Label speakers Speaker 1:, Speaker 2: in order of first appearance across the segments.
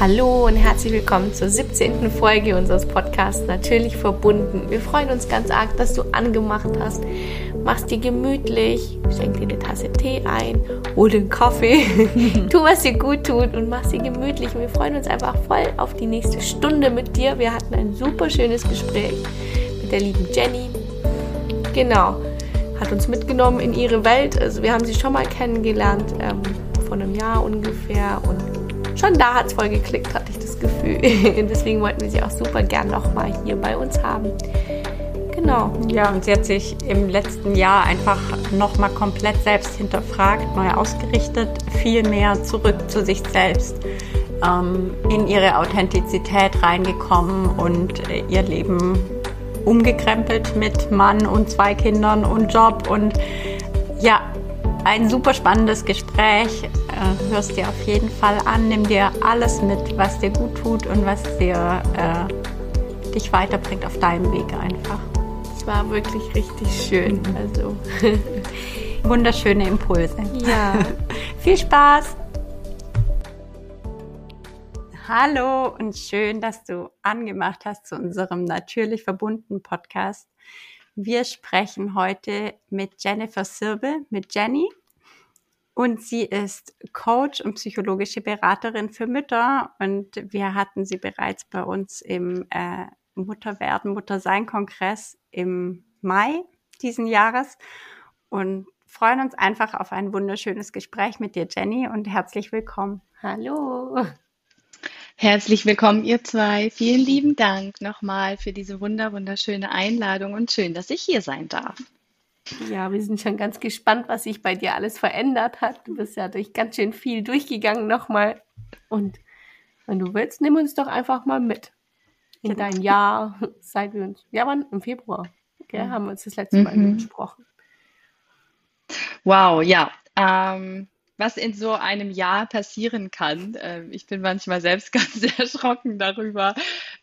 Speaker 1: Hallo und herzlich willkommen zur 17. Folge unseres Podcasts Natürlich verbunden. Wir freuen uns ganz arg, dass du angemacht hast. Machst dir gemütlich, schenk dir eine Tasse Tee ein, hol den Kaffee, tu was dir gut tut und mach dir gemütlich. wir freuen uns einfach voll auf die nächste Stunde mit dir. Wir hatten ein super schönes Gespräch mit der lieben Jenny. Genau, hat uns mitgenommen in ihre Welt. Also wir haben sie schon mal kennengelernt, ähm, vor einem Jahr ungefähr und schon da hat es voll geklickt, hatte ich das Gefühl. Deswegen wollten wir sie auch super gern nochmal hier bei uns haben.
Speaker 2: Genau. Ja, und sie hat sich im letzten Jahr einfach nochmal komplett selbst hinterfragt, neu ausgerichtet, viel mehr zurück zu sich selbst, ähm, in ihre Authentizität reingekommen und ihr Leben umgekrempelt mit Mann und zwei Kindern und Job und ja, ein super spannendes Gespräch. Äh, hörst dir auf jeden Fall an, nimm dir alles mit, was dir gut tut und was dir äh, dich weiterbringt auf deinem Weg einfach.
Speaker 1: Es war wirklich richtig schön. Also
Speaker 2: wunderschöne Impulse.
Speaker 1: Ja.
Speaker 2: Viel Spaß. Hallo und schön, dass du angemacht hast zu unserem natürlich verbundenen Podcast. Wir sprechen heute mit Jennifer Sirbel, mit Jenny. Und sie ist Coach und psychologische Beraterin für Mütter. Und wir hatten sie bereits bei uns im äh, Mutterwerden, Muttersein-Kongress im Mai diesen Jahres. Und freuen uns einfach auf ein wunderschönes Gespräch mit dir, Jenny. Und herzlich willkommen.
Speaker 1: Hallo.
Speaker 3: Herzlich willkommen, ihr zwei. Vielen lieben Dank nochmal für diese wunder, wunderschöne Einladung und schön, dass ich hier sein darf.
Speaker 1: Ja, wir sind schon ganz gespannt, was sich bei dir alles verändert hat. Du bist ja durch ganz schön viel durchgegangen nochmal. Und wenn du willst, nimm uns doch einfach mal mit in genau. dein Jahr, seit wir uns, ja, wann? Im Februar, okay, haben wir uns das letzte Mal mhm. gesprochen.
Speaker 3: Wow, ja. Ähm, was in so einem Jahr passieren kann. Ähm, ich bin manchmal selbst ganz erschrocken darüber.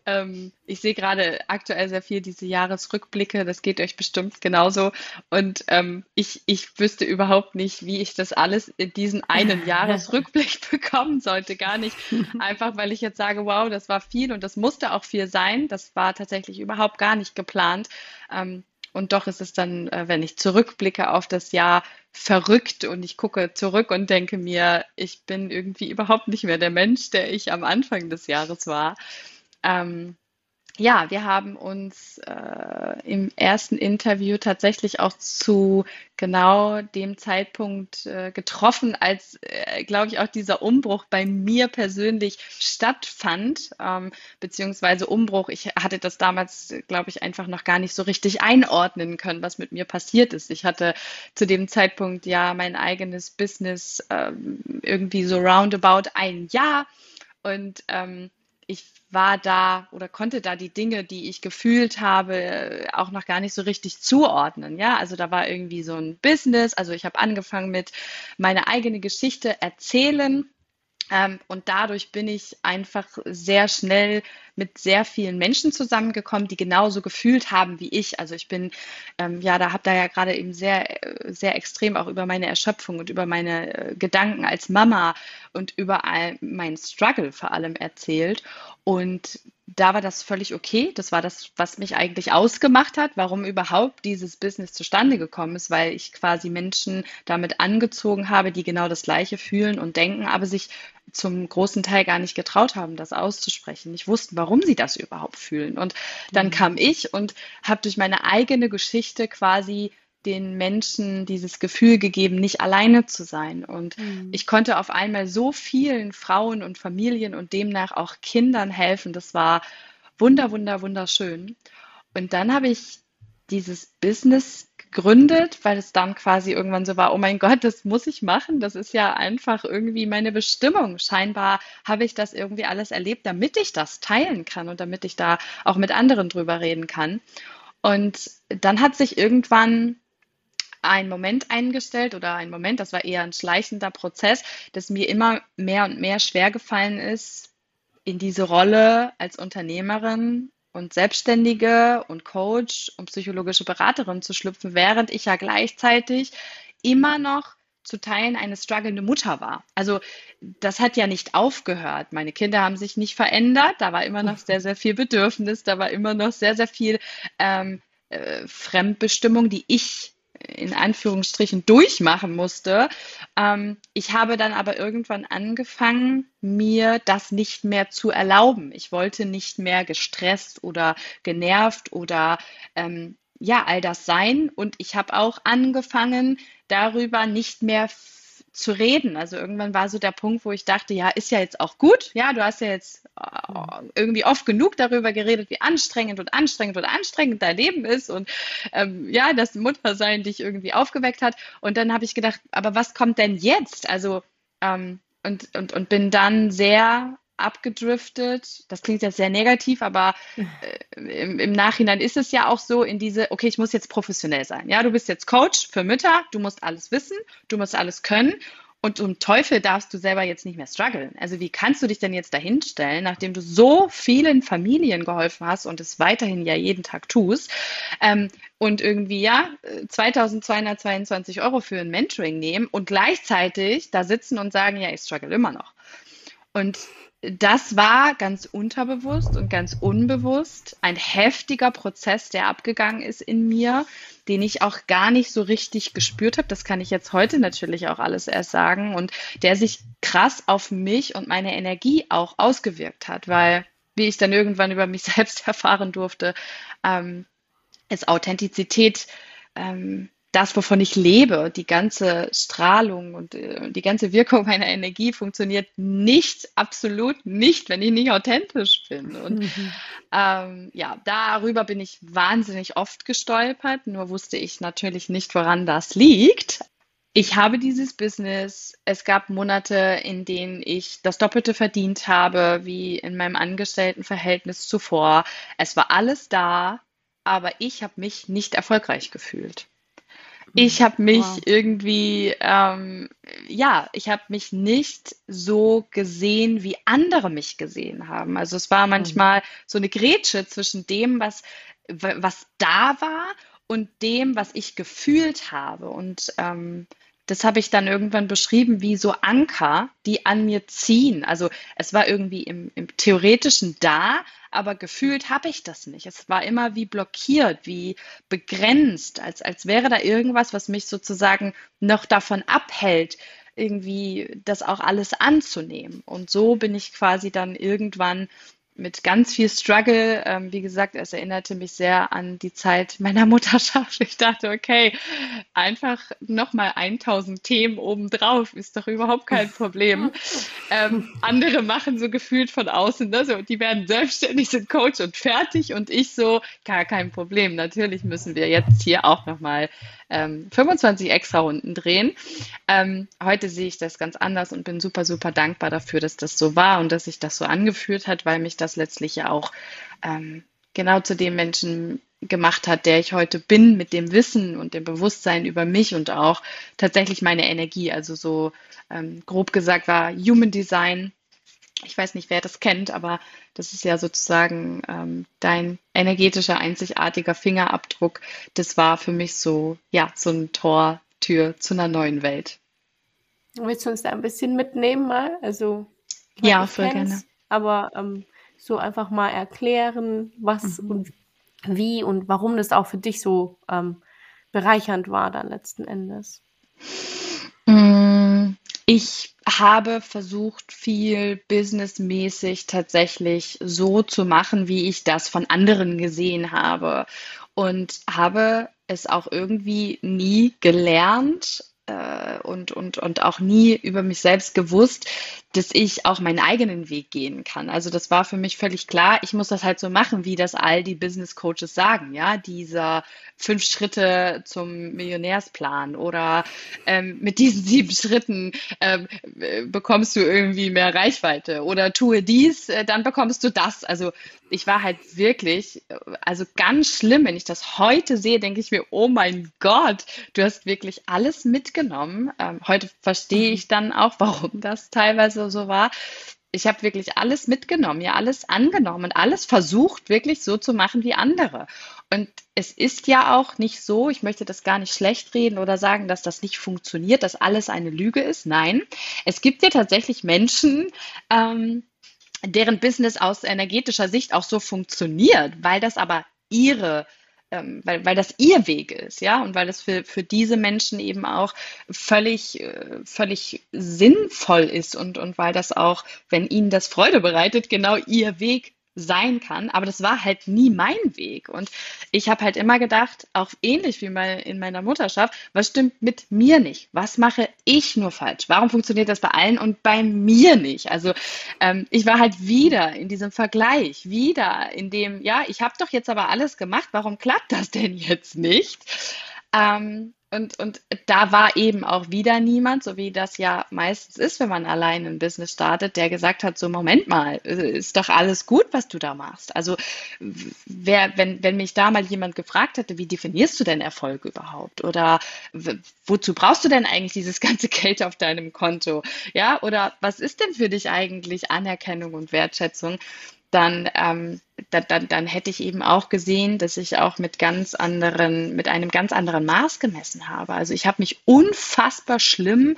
Speaker 3: Ähm, ich sehe gerade aktuell sehr viel diese Jahresrückblicke, das geht euch bestimmt genauso. Und ähm, ich, ich wüsste überhaupt nicht, wie ich das alles in diesen einen Jahresrückblick bekommen sollte. Gar nicht. Einfach weil ich jetzt sage, wow, das war viel und das musste auch viel sein. Das war tatsächlich überhaupt gar nicht geplant. Ähm, und doch ist es dann, äh, wenn ich zurückblicke auf das Jahr, verrückt und ich gucke zurück und denke mir, ich bin irgendwie überhaupt nicht mehr der Mensch, der ich am Anfang des Jahres war. Ähm, ja, wir haben uns äh, im ersten Interview tatsächlich auch zu genau dem Zeitpunkt äh, getroffen, als, äh, glaube ich, auch dieser Umbruch bei mir persönlich stattfand, ähm, beziehungsweise Umbruch. Ich hatte das damals, glaube ich, einfach noch gar nicht so richtig einordnen können, was mit mir passiert ist. Ich hatte zu dem Zeitpunkt ja mein eigenes Business ähm, irgendwie so roundabout ein Jahr und ähm, ich war da oder konnte da die Dinge, die ich gefühlt habe, auch noch gar nicht so richtig zuordnen. Ja, also da war irgendwie so ein Business. Also ich habe angefangen mit meine eigene Geschichte erzählen ähm, und dadurch bin ich einfach sehr schnell mit sehr vielen Menschen zusammengekommen, die genauso gefühlt haben wie ich. Also ich bin, ähm, ja, da habe da ja gerade eben sehr, sehr extrem auch über meine Erschöpfung und über meine äh, Gedanken als Mama und über meinen Struggle vor allem erzählt. Und da war das völlig okay. Das war das, was mich eigentlich ausgemacht hat, warum überhaupt dieses Business zustande gekommen ist, weil ich quasi Menschen damit angezogen habe, die genau das Gleiche fühlen und denken, aber sich zum großen Teil gar nicht getraut haben, das auszusprechen, nicht wussten, warum sie das überhaupt fühlen. Und dann mhm. kam ich und habe durch meine eigene Geschichte quasi den Menschen dieses Gefühl gegeben, nicht alleine zu sein. Und mhm. ich konnte auf einmal so vielen Frauen und Familien und demnach auch Kindern helfen. Das war wunder, wunder, wunderschön. Und dann habe ich dieses Business gegründet, weil es dann quasi irgendwann so war, oh mein Gott, das muss ich machen. Das ist ja einfach irgendwie meine Bestimmung. Scheinbar habe ich das irgendwie alles erlebt, damit ich das teilen kann und damit ich da auch mit anderen drüber reden kann. Und dann hat sich irgendwann ein Moment eingestellt oder ein Moment, das war eher ein schleichender Prozess, dass mir immer mehr und mehr schwer gefallen ist, in diese Rolle als Unternehmerin und Selbstständige und Coach und psychologische Beraterin zu schlüpfen, während ich ja gleichzeitig immer noch zu teilen eine strugglende Mutter war. Also das hat ja nicht aufgehört. Meine Kinder haben sich nicht verändert. Da war immer noch sehr, sehr viel Bedürfnis. Da war immer noch sehr, sehr viel ähm, äh, Fremdbestimmung, die ich in Anführungsstrichen durchmachen musste. Ähm, ich habe dann aber irgendwann angefangen, mir das nicht mehr zu erlauben. Ich wollte nicht mehr gestresst oder genervt oder ähm, ja, all das sein. Und ich habe auch angefangen, darüber nicht mehr zu reden. Also irgendwann war so der Punkt, wo ich dachte, ja, ist ja jetzt auch gut. Ja, du hast ja jetzt äh, irgendwie oft genug darüber geredet, wie anstrengend und anstrengend und anstrengend dein Leben ist und ähm, ja, das Muttersein dich irgendwie aufgeweckt hat. Und dann habe ich gedacht, aber was kommt denn jetzt? Also ähm, und, und, und bin dann sehr abgedriftet. Das klingt jetzt sehr negativ, aber äh, im, im, Nachhinein ist es ja auch so in diese, okay, ich muss jetzt professionell sein. Ja, du bist jetzt Coach für Mütter, du musst alles wissen, du musst alles können. Und um Teufel darfst du selber jetzt nicht mehr strugglen. Also wie kannst du dich denn jetzt dahinstellen, nachdem du so vielen Familien geholfen hast und es weiterhin ja jeden Tag tust ähm, und irgendwie ja 2222 Euro für ein Mentoring nehmen und gleichzeitig da sitzen und sagen, ja, ich struggle immer noch. Und das war ganz unterbewusst und ganz unbewusst ein heftiger Prozess, der abgegangen ist in mir, den ich auch gar nicht so richtig gespürt habe. Das kann ich jetzt heute natürlich auch alles erst sagen und der sich krass auf mich und meine Energie auch ausgewirkt hat, weil, wie ich dann irgendwann über mich selbst erfahren durfte, ähm, ist Authentizität ähm, das, wovon ich lebe, die ganze Strahlung und äh, die ganze Wirkung meiner Energie funktioniert nicht, absolut nicht, wenn ich nicht authentisch bin. Und mhm. ähm, ja, darüber bin ich wahnsinnig oft gestolpert, nur wusste ich natürlich nicht, woran das liegt. Ich habe dieses Business. Es gab Monate, in denen ich das Doppelte verdient habe, wie in meinem Angestelltenverhältnis zuvor. Es war alles da, aber ich habe mich nicht erfolgreich gefühlt. Ich habe mich wow. irgendwie, ähm, ja, ich habe mich nicht so gesehen, wie andere mich gesehen haben. Also es war hm. manchmal so eine Grätsche zwischen dem, was, was da war und dem, was ich gefühlt habe. Und ähm, das habe ich dann irgendwann beschrieben wie so Anker, die an mir ziehen. Also es war irgendwie im, im Theoretischen da, aber gefühlt habe ich das nicht. Es war immer wie blockiert, wie begrenzt, als, als wäre da irgendwas, was mich sozusagen noch davon abhält, irgendwie das auch alles anzunehmen. Und so bin ich quasi dann irgendwann mit ganz viel Struggle. Ähm, wie gesagt, es erinnerte mich sehr an die Zeit meiner Mutterschaft. Ich dachte, okay, einfach nochmal 1000 Themen obendrauf ist doch überhaupt kein Problem. ähm, andere machen so gefühlt von außen, ne? so, die werden selbstständig, sind Coach und fertig und ich so, gar kein Problem. Natürlich müssen wir jetzt hier auch nochmal ähm, 25 extra Runden drehen. Ähm, heute sehe ich das ganz anders und bin super, super dankbar dafür, dass das so war und dass sich das so angefühlt hat, weil mich das letztlich ja auch ähm, genau zu dem Menschen gemacht hat, der ich heute bin, mit dem Wissen und dem Bewusstsein über mich und auch tatsächlich meine Energie. Also so ähm, grob gesagt war Human Design ich weiß nicht, wer das kennt, aber das ist ja sozusagen ähm, dein energetischer, einzigartiger Fingerabdruck. Das war für mich so, ja, so ein Tor, Tür zu einer neuen Welt.
Speaker 1: Willst du uns da ein bisschen mitnehmen mal? Also,
Speaker 3: ja, voll gerne.
Speaker 1: Aber ähm, so einfach mal erklären, was mhm. und wie und warum das auch für dich so ähm, bereichernd war dann letzten Endes.
Speaker 3: Ich habe versucht, viel businessmäßig tatsächlich so zu machen, wie ich das von anderen gesehen habe. Und habe es auch irgendwie nie gelernt, äh, und, und, und auch nie über mich selbst gewusst, dass ich auch meinen eigenen Weg gehen kann. Also das war für mich völlig klar. Ich muss das halt so machen, wie das all die Business Coaches sagen, ja, dieser fünf Schritte zum Millionärsplan oder ähm, mit diesen sieben Schritten ähm, bekommst du irgendwie mehr Reichweite oder tue dies, äh, dann bekommst du das. Also ich war halt wirklich, also ganz schlimm, wenn ich das heute sehe, denke ich mir, oh mein Gott, du hast wirklich alles mitgenommen. Ähm, heute verstehe ich dann auch, warum das teilweise so war. Ich habe wirklich alles mitgenommen, ja, alles angenommen und alles versucht, wirklich so zu machen wie andere. Und es ist ja auch nicht so, ich möchte das gar nicht schlecht reden oder sagen, dass das nicht funktioniert, dass alles eine Lüge ist. Nein, es gibt ja tatsächlich Menschen, ähm, deren Business aus energetischer Sicht auch so funktioniert, weil das aber ihre ähm, weil, weil das ihr Weg ist, ja, und weil das für, für diese Menschen eben auch völlig, äh, völlig sinnvoll ist und, und weil das auch, wenn ihnen das Freude bereitet, genau ihr Weg sein kann. Aber das war halt nie mein Weg. Und ich habe halt immer gedacht, auch ähnlich wie mal in meiner Mutterschaft, was stimmt mit mir nicht? Was mache ich nur falsch? Warum funktioniert das bei allen und bei mir nicht? Also ähm, ich war halt wieder in diesem Vergleich, wieder in dem, ja, ich habe doch jetzt aber alles gemacht, warum klappt das denn jetzt nicht? Ähm, und, und da war eben auch wieder niemand, so wie das ja meistens ist, wenn man allein ein Business startet, der gesagt hat, so Moment mal, ist doch alles gut, was du da machst. Also wer, wenn, wenn mich da mal jemand gefragt hätte, wie definierst du denn Erfolg überhaupt? Oder wozu brauchst du denn eigentlich dieses ganze Geld auf deinem Konto? Ja, oder was ist denn für dich eigentlich Anerkennung und Wertschätzung? Dann, ähm, da, dann, dann hätte ich eben auch gesehen, dass ich auch mit ganz anderen, mit einem ganz anderen Maß gemessen habe. Also ich habe mich unfassbar schlimm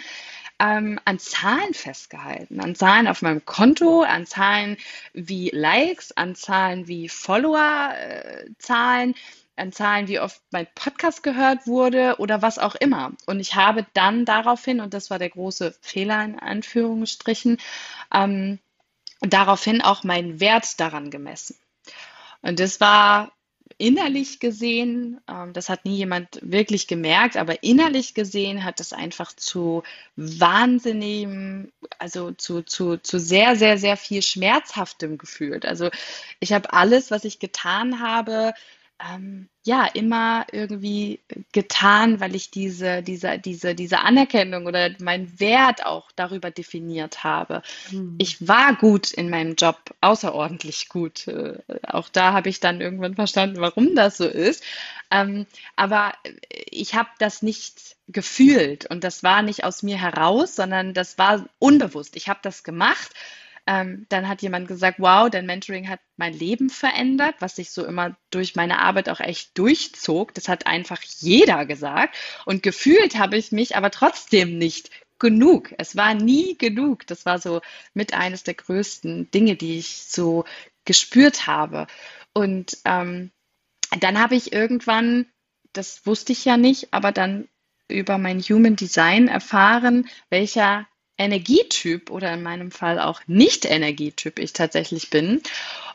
Speaker 3: ähm, an Zahlen festgehalten, an Zahlen auf meinem Konto, an Zahlen wie Likes, an Zahlen wie Follower-Zahlen, äh, an Zahlen, wie oft mein Podcast gehört wurde oder was auch immer. Und ich habe dann daraufhin, und das war der große Fehler in Anführungsstrichen, ähm, daraufhin auch meinen Wert daran gemessen. Und das war innerlich gesehen, ähm, das hat nie jemand wirklich gemerkt, aber innerlich gesehen hat das einfach zu wahnsinnigem, also zu, zu, zu sehr, sehr, sehr viel Schmerzhaftem gefühlt. Also ich habe alles, was ich getan habe, ähm, ja immer irgendwie getan, weil ich diese, diese, diese, diese Anerkennung oder meinen Wert auch darüber definiert habe. Mhm. Ich war gut in meinem Job, außerordentlich gut. Äh, auch da habe ich dann irgendwann verstanden, warum das so ist. Ähm, aber ich habe das nicht gefühlt und das war nicht aus mir heraus, sondern das war unbewusst. Ich habe das gemacht ähm, dann hat jemand gesagt, wow, dein Mentoring hat mein Leben verändert, was sich so immer durch meine Arbeit auch echt durchzog. Das hat einfach jeder gesagt. Und gefühlt habe ich mich aber trotzdem nicht genug. Es war nie genug. Das war so mit eines der größten Dinge, die ich so gespürt habe. Und ähm, dann habe ich irgendwann, das wusste ich ja nicht, aber dann über mein Human Design erfahren, welcher Energietyp oder in meinem Fall auch Nicht-Energietyp ich tatsächlich bin.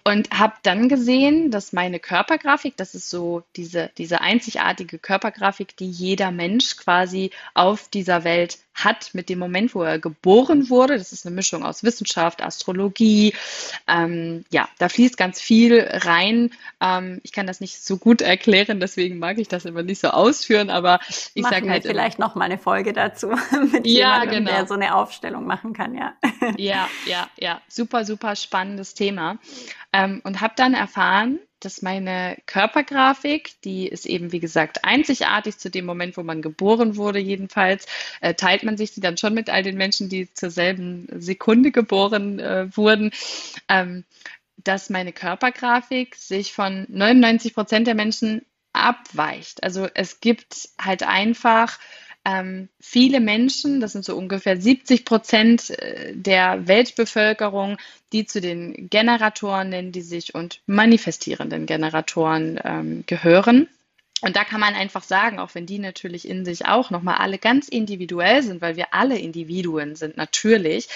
Speaker 3: Und habe dann gesehen, dass meine Körpergrafik, das ist so diese, diese einzigartige Körpergrafik, die jeder Mensch quasi auf dieser Welt hat mit dem Moment, wo er geboren wurde. Das ist eine Mischung aus Wissenschaft, Astrologie. Ähm, ja, da fließt ganz viel rein. Ähm, ich kann das nicht so gut erklären, deswegen mag ich das immer nicht so ausführen, aber ich sage halt.
Speaker 2: vielleicht noch mal eine Folge dazu mit
Speaker 3: ja, jemandem, genau.
Speaker 2: der so eine Aufstellung machen kann, ja.
Speaker 3: Ja, ja, ja. Super, super spannendes Thema. Ähm, und habe dann erfahren, dass meine Körpergrafik, die ist eben, wie gesagt, einzigartig zu dem Moment, wo man geboren wurde, jedenfalls, äh, teilt man sich die dann schon mit all den Menschen, die zur selben Sekunde geboren äh, wurden. Ähm, dass meine Körpergrafik sich von 99 Prozent der Menschen abweicht. Also es gibt halt einfach ähm, viele Menschen, das sind so ungefähr 70 Prozent äh, der Weltbevölkerung, die zu den Generatoren nennen die sich und manifestierenden Generatoren ähm, gehören. Und da kann man einfach sagen, auch wenn die natürlich in sich auch nochmal alle ganz individuell sind, weil wir alle Individuen sind, natürlich,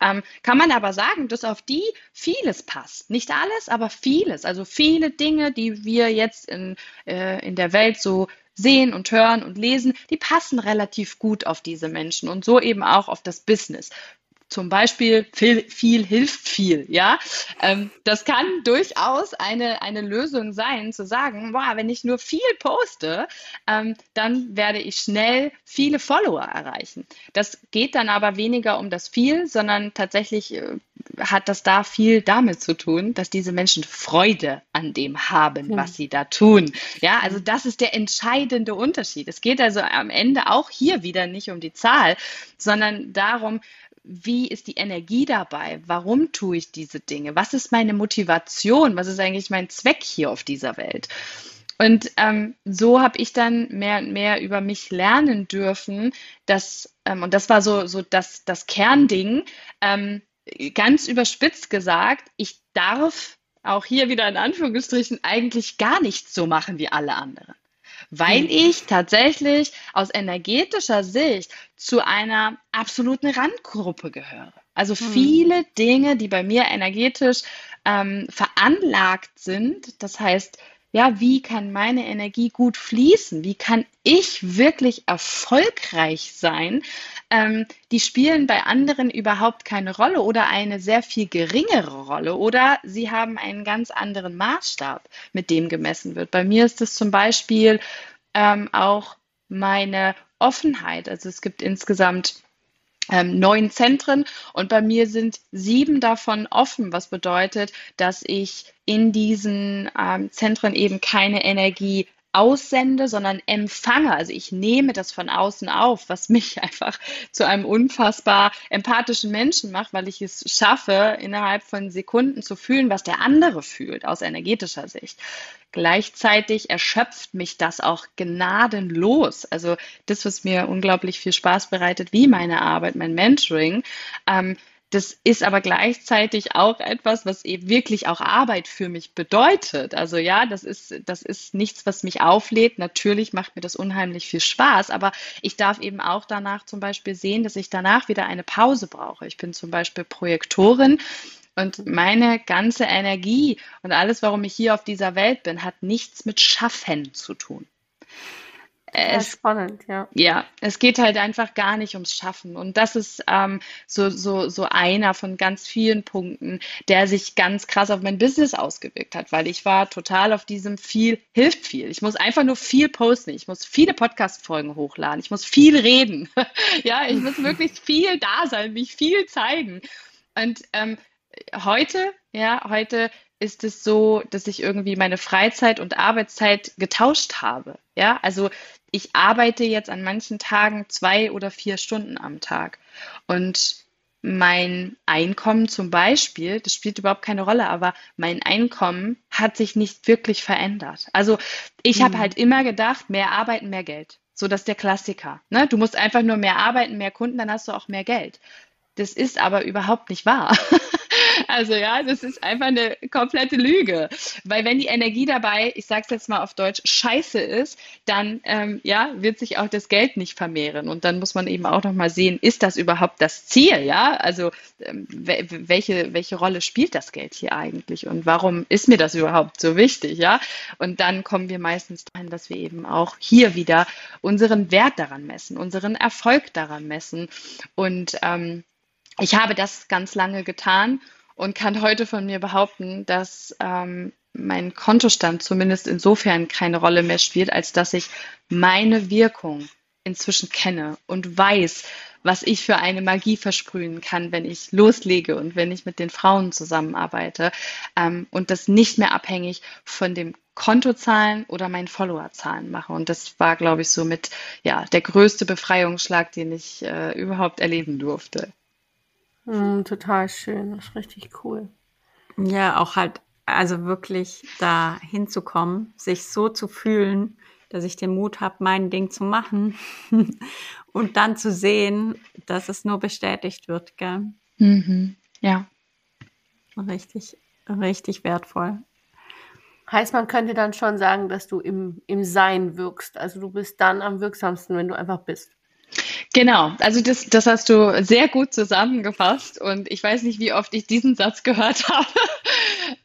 Speaker 3: ähm, kann man aber sagen, dass auf die vieles passt. Nicht alles, aber vieles. Also viele Dinge, die wir jetzt in, äh, in der Welt so sehen und hören und lesen, die passen relativ gut auf diese Menschen und so eben auch auf das Business. Zum Beispiel viel, viel hilft viel, ja. Ähm, das kann durchaus eine, eine Lösung sein, zu sagen, boah, wenn ich nur viel poste, ähm, dann werde ich schnell viele Follower erreichen. Das geht dann aber weniger um das viel, sondern tatsächlich äh, hat das da viel damit zu tun, dass diese Menschen Freude an dem haben, was sie da tun. Ja, also das ist der entscheidende Unterschied. Es geht also am Ende auch hier wieder nicht um die Zahl, sondern darum, wie ist die Energie dabei? Warum tue ich diese Dinge? Was ist meine Motivation? Was ist eigentlich mein Zweck hier auf dieser Welt? Und ähm, so habe ich dann mehr und mehr über mich lernen dürfen, dass, ähm, und das war so, so das, das Kernding, ähm, ganz überspitzt gesagt, ich darf auch hier wieder in Anführungsstrichen eigentlich gar nichts so machen wie alle anderen weil hm. ich tatsächlich aus energetischer Sicht zu einer absoluten Randgruppe gehöre. Also hm. viele Dinge, die bei mir energetisch ähm, veranlagt sind, das heißt, ja, wie kann meine Energie gut fließen? Wie kann ich wirklich erfolgreich sein? Ähm, die spielen bei anderen überhaupt keine Rolle oder eine sehr viel geringere Rolle oder sie haben einen ganz anderen Maßstab, mit dem gemessen wird. Bei mir ist es zum Beispiel ähm, auch meine Offenheit. Also es gibt insgesamt ähm, neun Zentren. Und bei mir sind sieben davon offen, was bedeutet, dass ich in diesen ähm, Zentren eben keine Energie aussende, sondern empfange. Also ich nehme das von außen auf, was mich einfach zu einem unfassbar empathischen Menschen macht, weil ich es schaffe, innerhalb von Sekunden zu fühlen, was der andere fühlt aus energetischer Sicht. Gleichzeitig erschöpft mich das auch gnadenlos. Also das, was mir unglaublich viel Spaß bereitet, wie meine Arbeit, mein Mentoring. Ähm, das ist aber gleichzeitig auch etwas, was eben wirklich auch Arbeit für mich bedeutet. Also ja, das ist, das ist nichts, was mich auflädt. Natürlich macht mir das unheimlich viel Spaß, aber ich darf eben auch danach zum Beispiel sehen, dass ich danach wieder eine Pause brauche. Ich bin zum Beispiel Projektorin und meine ganze Energie und alles, warum ich hier auf dieser Welt bin, hat nichts mit Schaffen zu tun.
Speaker 1: Es, spannend, ja.
Speaker 3: Ja, es geht halt einfach gar nicht ums Schaffen. Und das ist ähm, so, so, so einer von ganz vielen Punkten, der sich ganz krass auf mein Business ausgewirkt hat, weil ich war total auf diesem viel hilft viel. Ich muss einfach nur viel posten. Ich muss viele Podcast-Folgen hochladen. Ich muss viel reden. ja, ich muss wirklich viel da sein, mich viel zeigen. Und ähm, heute, ja, heute ist es so, dass ich irgendwie meine Freizeit und Arbeitszeit getauscht habe. Ja, also ich arbeite jetzt an manchen Tagen zwei oder vier Stunden am Tag. Und mein Einkommen zum Beispiel, das spielt überhaupt keine Rolle, aber mein Einkommen hat sich nicht wirklich verändert. Also ich habe hm. halt immer gedacht, mehr arbeiten, mehr Geld. So, das ist der Klassiker. Ne? Du musst einfach nur mehr arbeiten, mehr Kunden, dann hast du auch mehr Geld. Das ist aber überhaupt nicht wahr. Also ja, das ist einfach eine komplette Lüge. Weil wenn die Energie dabei, ich sage es jetzt mal auf Deutsch, scheiße ist, dann ähm, ja, wird sich auch das Geld nicht vermehren. Und dann muss man eben auch nochmal sehen, ist das überhaupt das Ziel? Ja, also ähm, welche, welche Rolle spielt das Geld hier eigentlich? Und warum ist mir das überhaupt so wichtig? Ja, und dann kommen wir meistens dahin, dass wir eben auch hier wieder unseren Wert daran messen, unseren Erfolg daran messen. Und ähm, ich habe das ganz lange getan und kann heute von mir behaupten, dass ähm, mein Kontostand zumindest insofern keine Rolle mehr spielt, als dass ich meine Wirkung inzwischen kenne und weiß, was ich für eine Magie versprühen kann, wenn ich loslege und wenn ich mit den Frauen zusammenarbeite ähm, und das nicht mehr abhängig von dem Kontozahlen oder meinen Followerzahlen mache. Und das war, glaube ich, so mit ja, der größte Befreiungsschlag, den ich äh, überhaupt erleben durfte.
Speaker 1: Mm, total schön, das ist richtig cool.
Speaker 2: Ja, auch halt, also wirklich da hinzukommen, sich so zu fühlen, dass ich den Mut habe, mein Ding zu machen und dann zu sehen, dass es nur bestätigt wird, gell?
Speaker 3: Mhm. Ja.
Speaker 2: Richtig, richtig wertvoll.
Speaker 1: Heißt, man könnte dann schon sagen, dass du im, im Sein wirkst. Also du bist dann am wirksamsten, wenn du einfach bist.
Speaker 3: Genau, also das, das hast du sehr gut zusammengefasst und ich weiß nicht, wie oft ich diesen Satz gehört habe,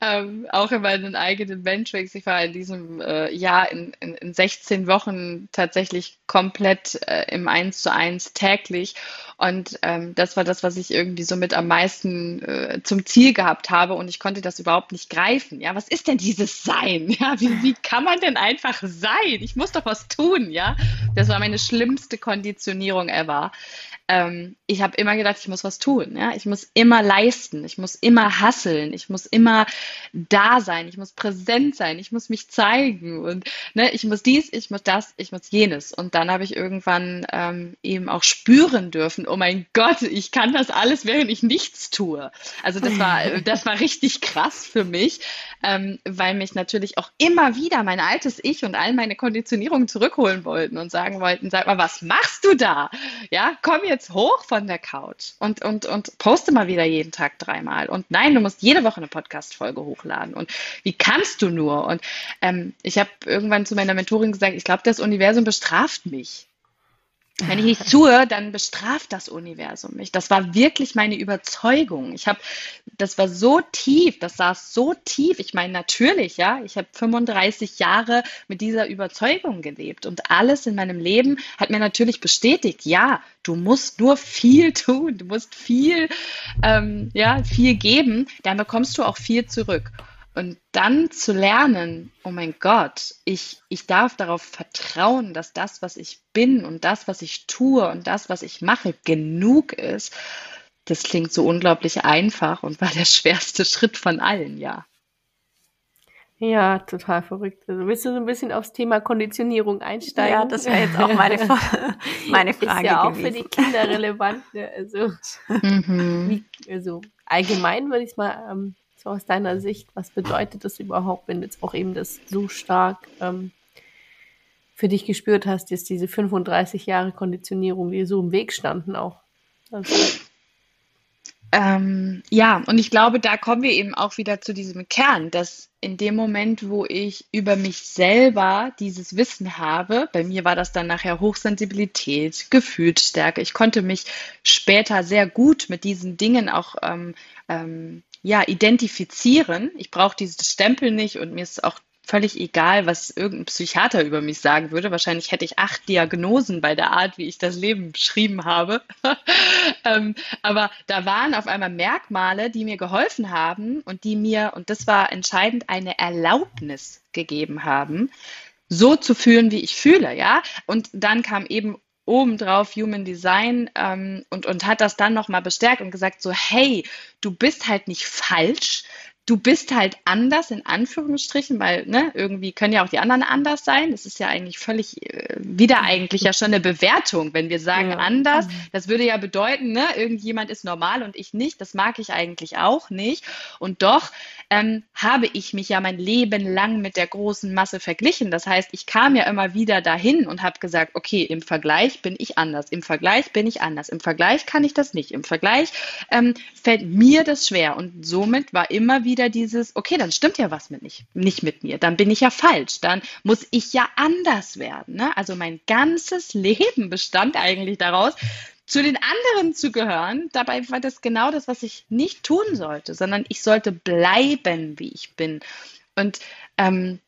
Speaker 3: ähm, auch in meinen eigenen Mentorings. Ich war in diesem äh, Jahr in, in, in 16 Wochen tatsächlich komplett äh, im 1 zu 1 täglich und ähm, das war das, was ich irgendwie so mit am meisten äh, zum Ziel gehabt habe. Und ich konnte das überhaupt nicht greifen. Ja, was ist denn dieses Sein? Ja, wie, wie kann man denn einfach sein? Ich muss doch was tun, ja. Das war meine schlimmste Konditionierung ever. ähm, ich habe immer gedacht, ich muss was tun. Ja? Ich muss immer leisten, ich muss immer hasseln, ich muss immer da sein, ich muss präsent sein, ich muss mich zeigen und ne, ich muss dies, ich muss das, ich muss jenes. Und dann habe ich irgendwann ähm, eben auch spüren dürfen, oh mein Gott, ich kann das alles, während ich nichts tue. Also das war, das war richtig krass für mich, ähm, weil mich natürlich auch immer wieder mein altes Ich und all meine Konditionierungen zurückholen wollten und sagen wollten, sag mal, was machst du da? Ja, komm jetzt hoch von der Couch und, und, und poste mal wieder jeden Tag dreimal. Und nein, du musst jede Woche eine Podcast-Folge hochladen. Und wie kannst du nur? Und ähm, ich habe irgendwann zu meiner Mentorin gesagt, ich glaube, das Universum bestraft mich. Wenn ich nicht tue, dann bestraft das Universum mich. Das war wirklich meine Überzeugung. Ich habe, das war so tief, das saß so tief. Ich meine, natürlich, ja, ich habe 35 Jahre mit dieser Überzeugung gelebt und alles in meinem Leben hat mir natürlich bestätigt, ja, du musst nur viel tun, du musst viel, ähm, ja, viel geben, dann bekommst du auch viel zurück. Und dann zu lernen, oh mein Gott, ich, ich darf darauf vertrauen, dass das, was ich bin und das, was ich tue und das, was ich mache, genug ist, das klingt so unglaublich einfach und war der schwerste Schritt von allen, ja.
Speaker 1: Ja, total verrückt. Also willst du so ein bisschen aufs Thema Konditionierung einsteigen?
Speaker 2: Ja, das wäre jetzt auch meine, meine Frage.
Speaker 1: Ist ja auch
Speaker 2: gewesen.
Speaker 1: für die Kinder relevant. Ne? Also, mhm. wie, also allgemein würde ich es mal ähm, so aus deiner Sicht, was bedeutet das überhaupt, wenn du jetzt auch eben das so stark ähm, für dich gespürt hast, jetzt diese 35 Jahre Konditionierung, die so im Weg standen auch? Also,
Speaker 3: ähm, ja, und ich glaube, da kommen wir eben auch wieder zu diesem Kern, dass in dem Moment, wo ich über mich selber dieses Wissen habe, bei mir war das dann nachher Hochsensibilität, Gefühlsstärke, ich konnte mich später sehr gut mit diesen Dingen auch ähm, ähm, ja, identifizieren. Ich brauche dieses Stempel nicht und mir ist auch völlig egal, was irgendein Psychiater über mich sagen würde. Wahrscheinlich hätte ich acht Diagnosen bei der Art, wie ich das Leben beschrieben habe. ähm, aber da waren auf einmal Merkmale, die mir geholfen haben und die mir, und das war entscheidend, eine Erlaubnis gegeben haben, so zu fühlen, wie ich fühle, ja. Und dann kam eben obendrauf Human Design ähm, und, und hat das dann nochmal bestärkt und gesagt, so, hey, du bist halt nicht falsch, du bist halt anders in Anführungsstrichen, weil ne, irgendwie können ja auch die anderen anders sein. Das ist ja eigentlich völlig äh, wieder eigentlich ja schon eine Bewertung, wenn wir sagen ja. anders. Mhm. Das würde ja bedeuten, ne, irgendjemand ist normal und ich nicht. Das mag ich eigentlich auch nicht. Und doch ähm, habe ich mich ja mein Leben lang mit der großen Masse verglichen. Das heißt, ich kam ja immer wieder dahin und habe gesagt, okay, im Vergleich bin ich anders, im Vergleich bin ich anders, im Vergleich kann ich das nicht, im Vergleich ähm, fällt mir das schwer. Und somit war immer wieder dieses, okay, dann stimmt ja was mit nicht, nicht mit mir, dann bin ich ja falsch, dann muss ich ja anders werden. Ne? Also mein ganzes Leben bestand eigentlich daraus, zu den anderen zu gehören. Dabei war das genau das, was ich nicht tun sollte, sondern ich sollte bleiben, wie ich bin. Und ähm,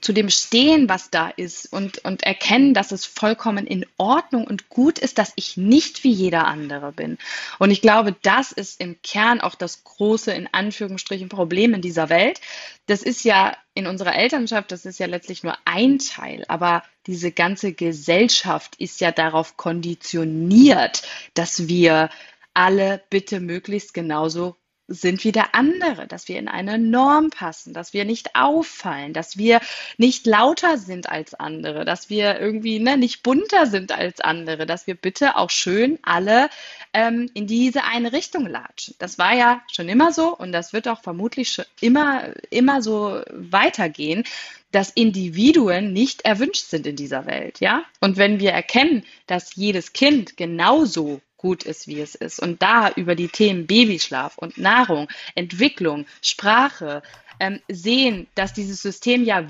Speaker 3: zu dem stehen, was da ist und, und erkennen, dass es vollkommen in Ordnung und gut ist, dass ich nicht wie jeder andere bin. Und ich glaube, das ist im Kern auch das große, in Anführungsstrichen, Problem in dieser Welt. Das ist ja in unserer Elternschaft, das ist ja letztlich nur ein Teil, aber diese ganze Gesellschaft ist ja darauf konditioniert, dass wir alle bitte möglichst genauso sind wie der andere, dass wir in eine Norm passen, dass wir nicht auffallen, dass wir nicht lauter sind als andere, dass wir irgendwie ne, nicht bunter sind als andere, dass wir bitte auch schön alle ähm, in diese eine Richtung latschen. Das war ja schon immer so und das wird auch vermutlich immer, immer so weitergehen dass Individuen nicht erwünscht sind in dieser Welt, ja? Und wenn wir erkennen, dass jedes Kind genauso gut ist, wie es ist. Und da über die Themen Babyschlaf und Nahrung, Entwicklung, Sprache, ähm, sehen, dass dieses System ja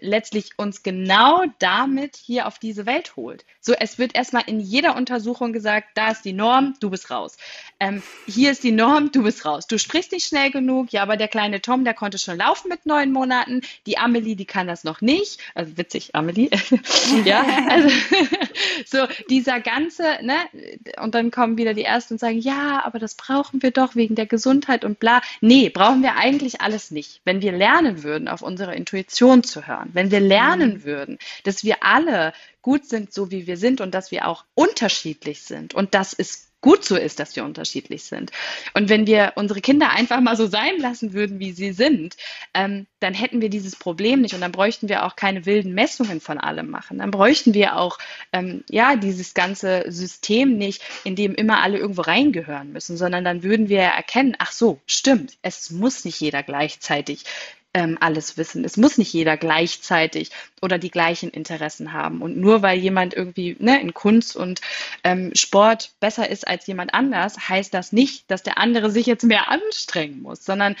Speaker 3: letztlich uns genau damit hier auf diese Welt holt. So, es wird erstmal in jeder Untersuchung gesagt, da ist die Norm, du bist raus. Ähm, hier ist die Norm, du bist raus. Du sprichst nicht schnell genug, ja, aber der kleine Tom, der konnte schon laufen mit neun Monaten. Die Amelie, die kann das noch nicht. Also witzig, Amelie. ja, also so dieser ganze, ne, und dann kommen wieder die Ersten und sagen, ja, aber das brauchen wir doch wegen der Gesundheit und bla. Nee, brauchen wir eigentlich alles nicht. Wenn wenn wir lernen würden, auf unsere Intuition zu hören, wenn wir lernen mhm. würden, dass wir alle gut sind, so wie wir sind und dass wir auch unterschiedlich sind. Und das ist gut so ist, dass wir unterschiedlich sind. Und wenn wir unsere Kinder einfach mal so sein lassen würden, wie sie sind, ähm, dann hätten wir dieses Problem nicht und dann bräuchten wir auch keine wilden Messungen von allem machen. Dann bräuchten wir auch ähm, ja dieses ganze System nicht, in dem immer alle irgendwo reingehören müssen, sondern dann würden wir erkennen, ach so, stimmt, es muss nicht jeder gleichzeitig ähm, alles wissen. Es muss nicht jeder gleichzeitig oder die gleichen Interessen haben. Und nur weil jemand irgendwie ne, in Kunst und ähm, Sport besser ist als jemand anders, heißt das nicht, dass der andere sich jetzt mehr anstrengen muss, sondern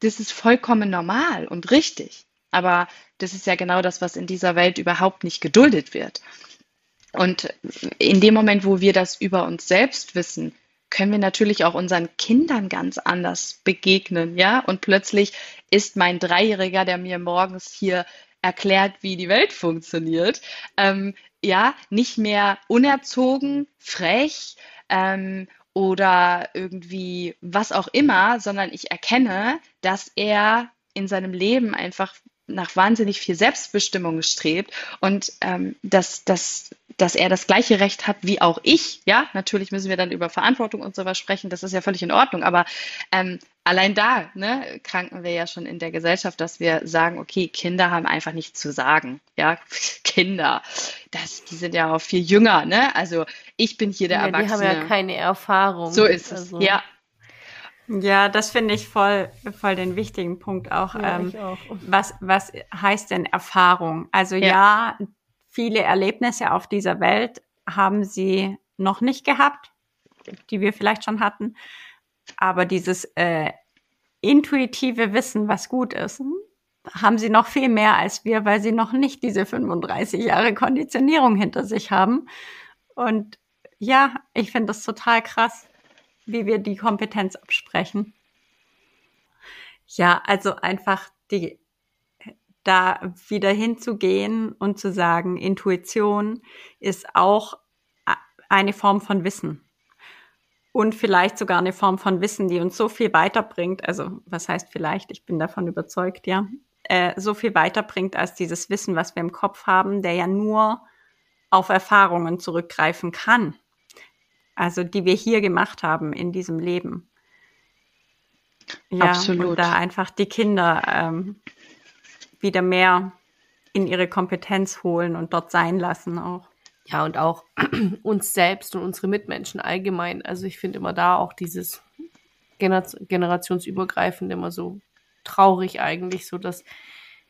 Speaker 3: das ist vollkommen normal und richtig. Aber das ist ja genau das, was in dieser Welt überhaupt nicht geduldet wird. Und in dem Moment, wo wir das über uns selbst wissen, können wir natürlich auch unseren Kindern ganz anders begegnen, ja? Und plötzlich ist mein Dreijähriger, der mir morgens hier erklärt, wie die Welt funktioniert, ähm, ja, nicht mehr unerzogen, frech ähm, oder irgendwie was auch immer, sondern ich erkenne, dass er in seinem Leben einfach nach wahnsinnig viel Selbstbestimmung strebt und ähm, dass, dass, dass er das gleiche Recht hat wie auch ich. Ja, natürlich müssen wir dann über Verantwortung und sowas sprechen, das ist ja völlig in Ordnung, aber ähm, allein da ne, kranken wir ja schon in der Gesellschaft, dass wir sagen, okay, Kinder haben einfach nichts zu sagen. Ja, Kinder, das, die sind ja auch viel jünger, ne? Also ich bin hier der ja, Erwachsene.
Speaker 1: Die haben ja keine Erfahrung.
Speaker 3: So ist es, also. ja.
Speaker 2: Ja, das finde ich voll, voll den wichtigen Punkt auch. Ja, ähm, auch. Was, was heißt denn Erfahrung? Also ja. ja, viele Erlebnisse auf dieser Welt haben sie noch nicht gehabt, die wir vielleicht schon hatten. Aber dieses äh, intuitive Wissen, was gut ist, haben sie noch viel mehr als wir, weil sie noch nicht diese 35 Jahre Konditionierung hinter sich haben. Und ja, ich finde das total krass wie wir die Kompetenz absprechen? Ja, also einfach die, da wieder hinzugehen und zu sagen, Intuition ist auch eine Form von Wissen. Und vielleicht sogar eine Form von Wissen, die uns so viel weiterbringt. Also, was heißt vielleicht? Ich bin davon überzeugt, ja. Äh, so viel weiterbringt als dieses Wissen, was wir im Kopf haben, der ja nur auf Erfahrungen zurückgreifen kann also die wir hier gemacht haben in diesem Leben. Ja, Absolut. Und da einfach die Kinder ähm, wieder mehr in ihre Kompetenz holen und dort sein lassen auch.
Speaker 1: Ja, und auch uns selbst und unsere Mitmenschen allgemein. Also ich finde immer da auch dieses Gener generationsübergreifende immer so traurig eigentlich, so dass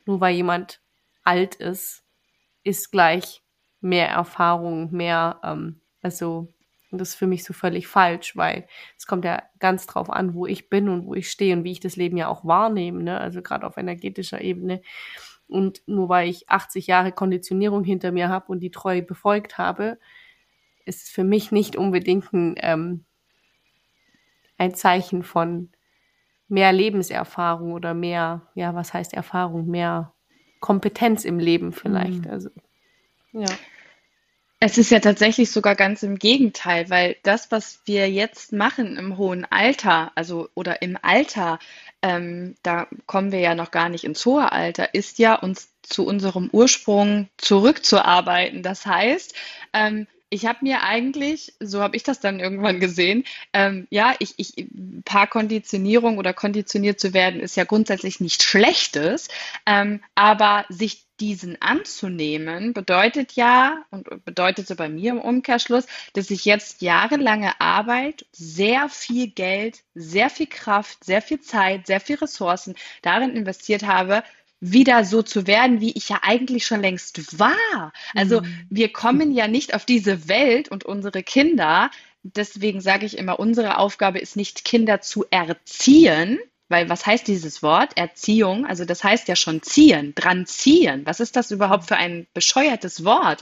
Speaker 1: nur weil jemand alt ist, ist gleich mehr Erfahrung, mehr, ähm, also und das ist für mich so völlig falsch, weil es kommt ja ganz drauf an, wo ich bin und wo ich stehe und wie ich das Leben ja auch wahrnehme, ne? also gerade auf energetischer Ebene. Und nur weil ich 80 Jahre Konditionierung hinter mir habe und die treu befolgt habe, ist es für mich nicht unbedingt ein, ähm, ein Zeichen von mehr Lebenserfahrung oder mehr, ja, was heißt Erfahrung, mehr Kompetenz im Leben vielleicht. Mhm. Also,
Speaker 3: ja. Es ist ja tatsächlich sogar ganz im Gegenteil, weil das, was wir jetzt machen im hohen Alter, also oder im Alter, ähm, da kommen wir ja noch gar nicht ins hohe Alter, ist ja uns zu unserem Ursprung zurückzuarbeiten. Das heißt, ähm, ich habe mir eigentlich, so habe ich das dann irgendwann gesehen, ähm, ja, ich, ich, ein paar Konditionierung oder konditioniert zu werden, ist ja grundsätzlich nicht Schlechtes, ähm, aber sich diesen anzunehmen, bedeutet ja und bedeutete bei mir im Umkehrschluss, dass ich jetzt jahrelange Arbeit, sehr viel Geld, sehr viel Kraft, sehr viel Zeit, sehr viel Ressourcen darin investiert habe, wieder so zu werden, wie ich ja eigentlich schon längst war. Also mhm. wir kommen ja nicht auf diese Welt und unsere Kinder, deswegen sage ich immer, unsere Aufgabe ist nicht Kinder zu erziehen, weil was heißt dieses Wort? Erziehung, also das heißt ja schon ziehen, dran ziehen. Was ist das überhaupt für ein bescheuertes Wort?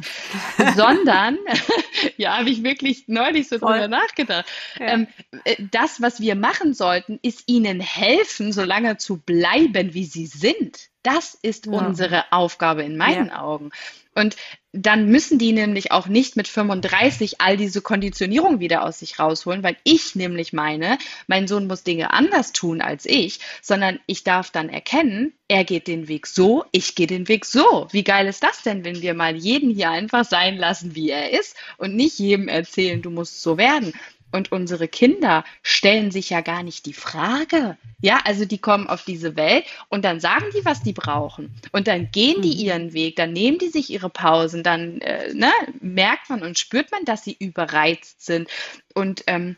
Speaker 3: Sondern, ja, habe ich wirklich neulich so drüber nachgedacht. Ja. Ähm, äh, das, was wir machen sollten, ist ihnen helfen, so lange zu bleiben, wie sie sind. Das ist ja. unsere Aufgabe in meinen ja. Augen. Und dann müssen die nämlich auch nicht mit 35 all diese Konditionierung wieder aus sich rausholen, weil ich nämlich meine, mein Sohn muss Dinge anders tun als ich, sondern ich darf dann erkennen, er geht den Weg so, ich gehe den Weg so. Wie geil ist das denn, wenn wir mal jeden hier einfach sein lassen, wie er ist und nicht jedem erzählen, du musst so werden. Und unsere Kinder stellen sich ja gar nicht die Frage. Ja, also die kommen auf diese Welt und dann sagen die, was die brauchen. Und dann gehen die mhm. ihren Weg, dann nehmen die sich ihre Pausen, dann äh, ne, merkt man und spürt man, dass sie überreizt sind. Und ähm,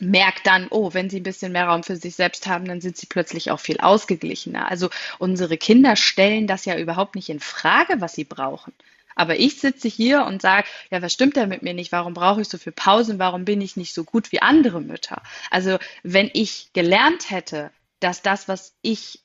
Speaker 3: merkt dann, oh, wenn sie ein bisschen mehr Raum für sich selbst haben, dann sind sie plötzlich auch viel ausgeglichener. Also unsere Kinder stellen das ja überhaupt nicht in Frage, was sie brauchen. Aber ich sitze hier und sage, ja, was stimmt da mit mir nicht? Warum brauche ich so viel Pausen? Warum bin ich nicht so gut wie andere Mütter? Also wenn ich gelernt hätte, dass das, was ich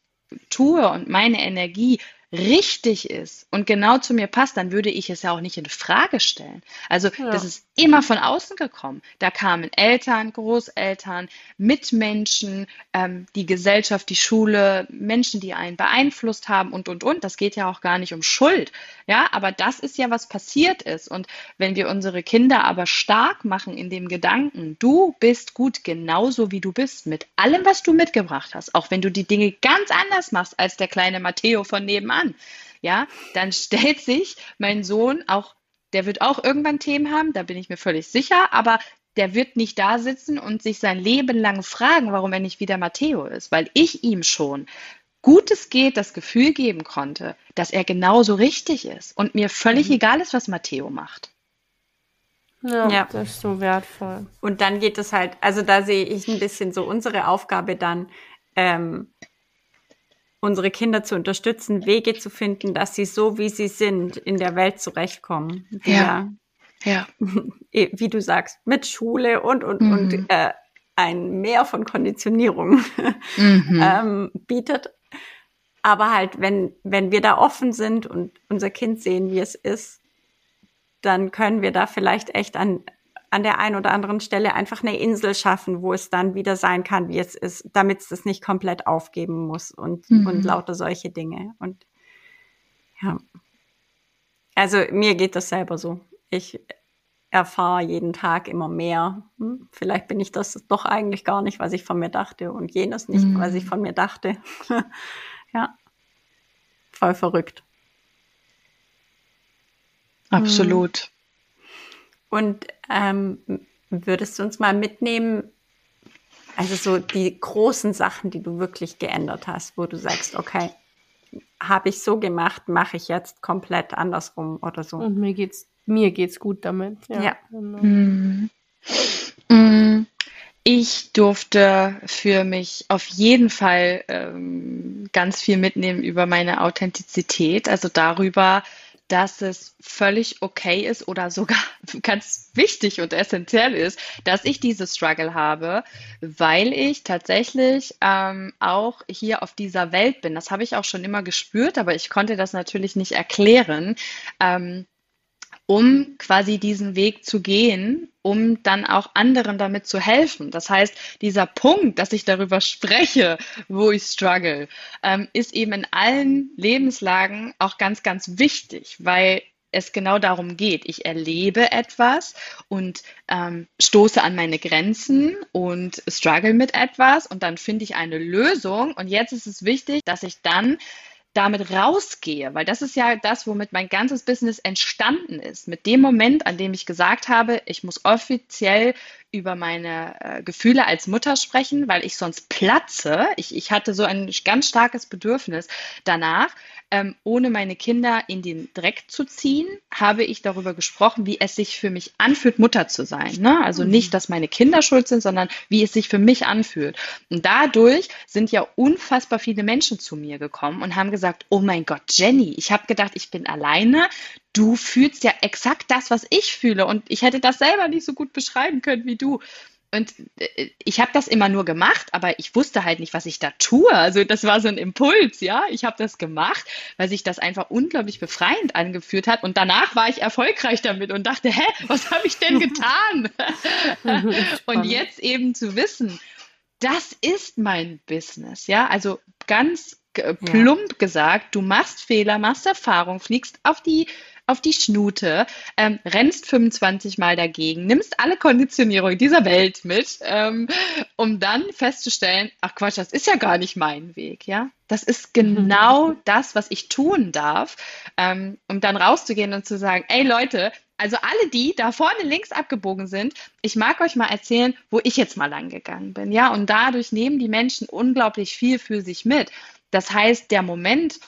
Speaker 3: tue und meine Energie richtig ist und genau zu mir passt, dann würde ich es ja auch nicht in Frage stellen. Also ja. das ist immer von außen gekommen. Da kamen Eltern, Großeltern, Mitmenschen, ähm, die Gesellschaft, die Schule, Menschen, die einen beeinflusst haben und, und, und. Das geht ja auch gar nicht um Schuld. Ja, aber das ist ja, was passiert ist. Und wenn wir unsere Kinder aber stark machen in dem Gedanken, du bist gut genauso wie du bist, mit allem, was du mitgebracht hast, auch wenn du die Dinge ganz anders machst als der kleine Matteo von nebenan, ja, dann stellt sich mein Sohn auch, der wird auch irgendwann Themen haben, da bin ich mir völlig sicher, aber der wird nicht da sitzen und sich sein Leben lang fragen, warum er nicht wieder Matteo ist, weil ich ihm schon Gutes geht, das Gefühl geben konnte, dass er genauso richtig ist und mir völlig mhm. egal ist, was Matteo macht.
Speaker 2: Ja, ja, das ist so wertvoll. Und dann geht es halt, also da sehe ich ein bisschen so unsere Aufgabe dann, ähm, unsere Kinder zu unterstützen, Wege zu finden, dass sie so, wie sie sind, in der Welt zurechtkommen.
Speaker 3: Ja. Ja.
Speaker 2: Eh, wie du sagst, mit Schule und, und, mhm. und äh, ein Mehr von Konditionierung mhm. ähm, bietet aber halt, wenn, wenn wir da offen sind und unser Kind sehen, wie es ist, dann können wir da vielleicht echt an, an der einen oder anderen Stelle einfach eine Insel schaffen, wo es dann wieder sein kann, wie es ist, damit es das nicht komplett aufgeben muss und, mhm. und lauter solche Dinge. Und ja. Also mir geht das selber so. Ich erfahre jeden Tag immer mehr. Hm, vielleicht bin ich das doch eigentlich gar nicht, was ich von mir dachte und jenes nicht, mhm. was ich von mir dachte. Ja. Voll verrückt.
Speaker 3: Absolut.
Speaker 2: Und ähm, würdest du uns mal mitnehmen, also so die großen Sachen, die du wirklich geändert hast, wo du sagst, okay, habe ich so gemacht, mache ich jetzt komplett andersrum oder so.
Speaker 1: Und mir geht's mir geht's gut damit.
Speaker 2: Ja. ja. Genau.
Speaker 3: Mhm. Mhm. Ich durfte für mich auf jeden Fall ähm, ganz viel mitnehmen über meine Authentizität, also darüber, dass es völlig okay ist oder sogar ganz wichtig und essentiell ist, dass ich diese Struggle habe, weil ich tatsächlich ähm, auch hier auf dieser Welt bin. Das habe ich auch schon immer gespürt, aber ich konnte das natürlich nicht erklären. Ähm, um quasi diesen Weg zu gehen, um dann auch anderen damit zu helfen. Das heißt, dieser Punkt, dass ich darüber spreche, wo ich struggle, ähm, ist eben in allen Lebenslagen auch ganz, ganz wichtig, weil es genau darum geht. Ich erlebe etwas und ähm, stoße an meine Grenzen und struggle mit etwas und dann finde ich eine Lösung. Und jetzt ist es wichtig, dass ich dann damit rausgehe, weil das ist ja das, womit mein ganzes Business entstanden ist. Mit dem Moment, an dem ich gesagt habe, ich muss offiziell über meine äh, Gefühle als Mutter sprechen, weil ich sonst platze. Ich, ich hatte so ein ganz starkes Bedürfnis danach, ähm, ohne meine Kinder in den Dreck zu ziehen, habe ich darüber gesprochen, wie es sich für mich anfühlt, Mutter zu sein. Ne? Also mhm. nicht, dass meine Kinder schuld sind, sondern wie es sich für mich anfühlt. Und dadurch sind ja unfassbar viele Menschen zu mir gekommen und haben gesagt, oh mein Gott, Jenny, ich habe gedacht, ich bin alleine. Du fühlst ja exakt das, was ich fühle. Und ich hätte das selber nicht so gut beschreiben können wie du. Und äh, ich habe das immer nur gemacht, aber ich wusste halt nicht, was ich da tue. Also das war so ein Impuls, ja. Ich habe das gemacht, weil sich das einfach unglaublich befreiend angefühlt hat. Und danach war ich erfolgreich damit und dachte, hä, was habe ich denn getan? und jetzt eben zu wissen, das ist mein Business, ja. Also ganz plump ja. gesagt, du machst Fehler, machst Erfahrung, fliegst auf die auf die Schnute, ähm, rennst 25 Mal dagegen, nimmst alle Konditionierung dieser Welt mit, ähm, um dann festzustellen, ach Quatsch, das ist ja gar nicht mein Weg, ja. Das ist genau mhm. das, was ich tun darf, ähm, um dann rauszugehen und zu sagen, ey Leute, also alle die da vorne links abgebogen sind, ich mag euch mal erzählen, wo ich jetzt mal lang gegangen bin, ja. Und dadurch nehmen die Menschen unglaublich viel für sich mit. Das heißt, der Moment,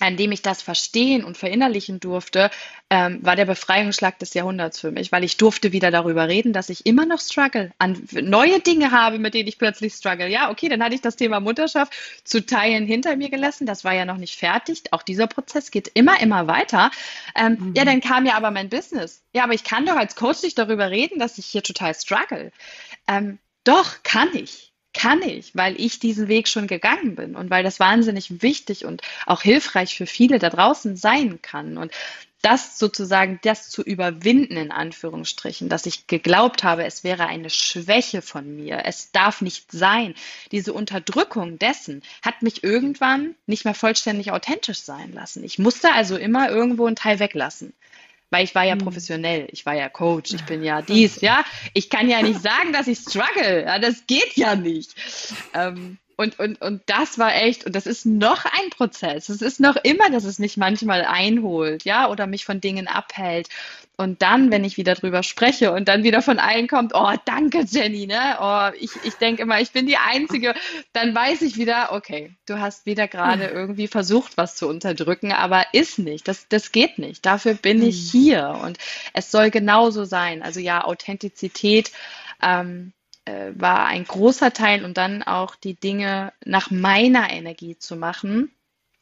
Speaker 3: an dem ich das verstehen und verinnerlichen durfte, ähm, war der Befreiungsschlag des Jahrhunderts für mich, weil ich durfte wieder darüber reden, dass ich immer noch struggle, an neue Dinge habe, mit denen ich plötzlich struggle. Ja, okay, dann hatte ich das Thema Mutterschaft zu Teilen hinter mir gelassen. Das war ja noch nicht fertig. Auch dieser Prozess geht immer, immer weiter. Ähm, mhm. Ja, dann kam ja aber mein Business. Ja, aber ich kann doch als Coach nicht darüber reden, dass ich hier total struggle. Ähm, doch, kann ich kann ich, weil ich diesen Weg schon gegangen bin und weil das wahnsinnig wichtig und auch hilfreich für viele da draußen sein kann. Und das sozusagen, das zu überwinden, in Anführungsstrichen, dass ich geglaubt habe, es wäre eine Schwäche von mir, es darf nicht sein. Diese Unterdrückung dessen hat mich irgendwann nicht mehr vollständig authentisch sein lassen. Ich musste also immer irgendwo einen Teil weglassen weil ich war ja hm. professionell, ich war ja Coach, ich bin ja dies, ja. Ich kann ja nicht sagen, dass ich struggle, ja, das geht ja nicht. Ähm, und, und, und das war echt, und das ist noch ein Prozess. Es ist noch immer, dass es mich manchmal einholt, ja, oder mich von Dingen abhält. Und dann, wenn ich wieder drüber spreche und dann wieder von allen kommt, oh, danke Jenny, ne? Oh, ich, ich denke immer, ich bin die Einzige, dann weiß ich wieder, okay, du hast wieder gerade irgendwie versucht, was zu unterdrücken, aber ist nicht. Das, das geht nicht. Dafür bin ich hm. hier. Und es soll genauso sein. Also ja, Authentizität. Ähm, äh, war ein großer Teil und dann auch die Dinge nach meiner Energie zu machen